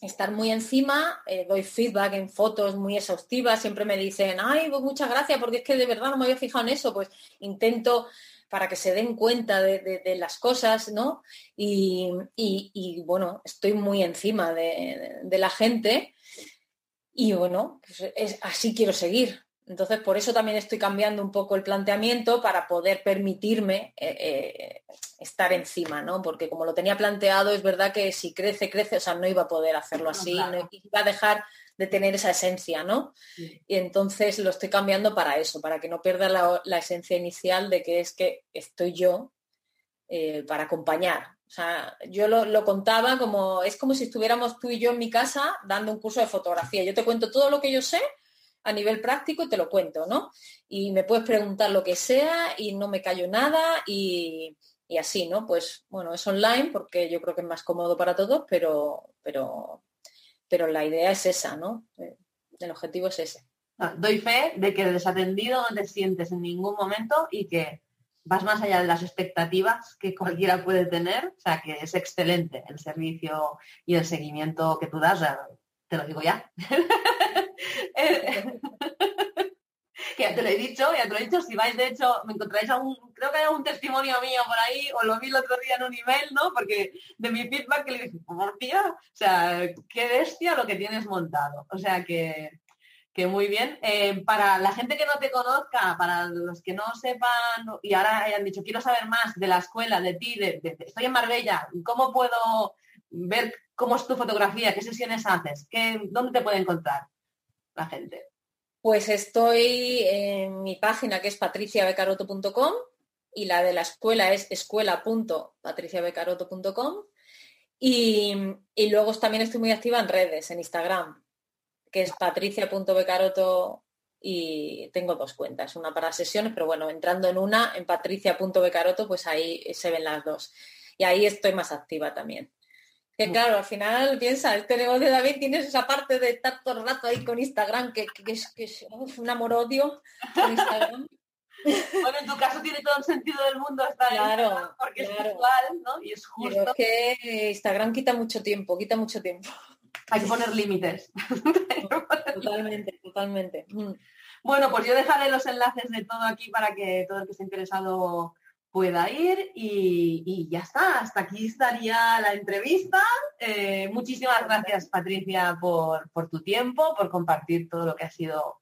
estar muy encima, eh, doy feedback en fotos muy exhaustivas, siempre me dicen, ay, pues muchas gracias, porque es que de verdad no me había fijado en eso, pues intento para que se den cuenta de, las cosas, ¿no? Y, bueno, estoy muy encima de, la gente y bueno, pues es, así quiero seguir. Entonces, por eso también estoy cambiando un poco el planteamiento para poder permitirme eh, eh, estar encima, ¿no? Porque como lo tenía planteado, es verdad que si crece, crece, o sea, no iba a poder hacerlo así, no, iba a dejar de tener esa esencia, ¿no? Y entonces lo estoy cambiando para eso, para que no pierda la, esencia inicial de que es que estoy yo eh, para acompañar. O sea, yo lo, contaba como, es como si estuviéramos tú y yo en mi casa dando un curso de fotografía. Yo te cuento todo lo que yo sé a nivel práctico te lo cuento, ¿no? Y me puedes preguntar lo que sea y no me callo nada y, así, ¿no? Pues bueno, es online porque yo creo que es más cómodo para todos, pero, pero, pero la idea es esa, ¿no? Eh, el objetivo es ese. Ah, doy fe de que desatendido no te sientes en ningún momento y que vas más allá de las expectativas que cualquiera puede tener, o sea que es excelente el servicio y el seguimiento que tú das, te lo digo ya. (laughs) (laughs) que ya te lo he dicho, ya te lo he dicho, si vais, de hecho, me encontraréis algún, creo que hay algún testimonio mío por ahí, o lo vi el otro día en un email, ¿no? Porque de mi feedback que le dije, por tía, o sea, qué bestia lo que tienes montado. O sea que, que muy bien. Eh, para la gente que no te conozca, para los que no sepan y ahora hayan dicho, quiero saber más de la escuela, de ti, de, estoy en Marbella, ¿cómo puedo ver cómo es tu fotografía? ¿Qué sesiones haces? ¿Qué, ¿Dónde te puede encontrar? la gente? Pues estoy en mi página que es patriciabecaroto.com y la de la escuela es escuela.patriciabecaroto.com y, y luego también estoy muy activa en redes, en Instagram, que es patricia.becaroto y tengo dos cuentas, una para sesiones, pero bueno, entrando en una, en patricia.becaroto, pues ahí se ven las dos. Y ahí estoy más activa también. Que claro, al final piensa, este negocio de David tienes esa parte de estar todo el rato ahí con Instagram, que, es, un amor-odio con Instagram. (laughs) Bueno, en tu caso tiene todo el sentido del mundo estar claro, porque es visual, ¿no? Y es justo. que Instagram quita mucho tiempo, quita mucho tiempo. Hay que poner límites. (laughs) Totalmente, totalmente. Mm. Bueno, pues yo dejaré los enlaces de todo aquí para que todo el que esté interesado pueda ir y, ya está, hasta aquí estaría la entrevista. Eh, muchísimas gracias Patricia por, tu tiempo, por compartir todo lo que ha sido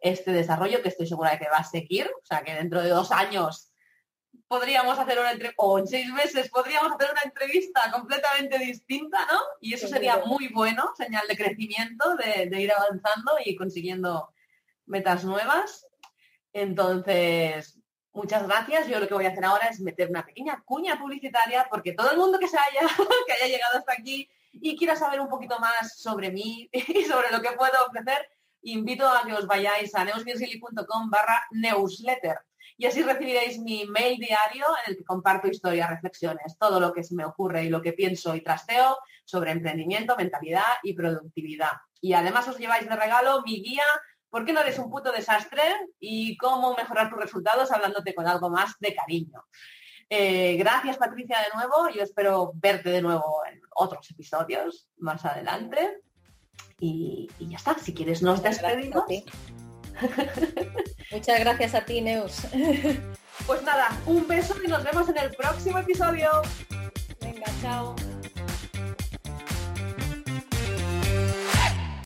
este desarrollo, que estoy segura de que va a seguir, o sea que dentro de dos años podríamos hacer una entrevista, o en seis meses podríamos hacer una entrevista completamente distinta, ¿no? Y eso sería muy bueno, señal de crecimiento, de ir avanzando y consiguiendo metas nuevas. Entonces, muchas gracias. Yo lo que voy a hacer ahora es meter una pequeña cuña publicitaria porque todo el mundo que se haya, (laughs) que haya llegado hasta aquí y quiera saber un poquito más sobre mí (laughs) y sobre lo que puedo ofrecer, invito a que os vayáis a neusvirgili.com barra newsletter y así recibiréis mi mail diario en el que comparto historias, reflexiones, todo lo que se me ocurre y lo que pienso y trasteo sobre emprendimiento, mentalidad y productividad. Y además os lleváis de regalo mi guía ¿Por qué no eres un puto desastre? Y cómo mejorar tus resultados hablándote con algo más de cariño. Eh, gracias Patricia de nuevo. Yo espero verte de nuevo en otros episodios más adelante. Y, ya está. Si quieres nos despedimos. (laughs) Muchas gracias a ti, Neus. Pues nada, un beso y nos vemos en el próximo episodio. Venga, chao.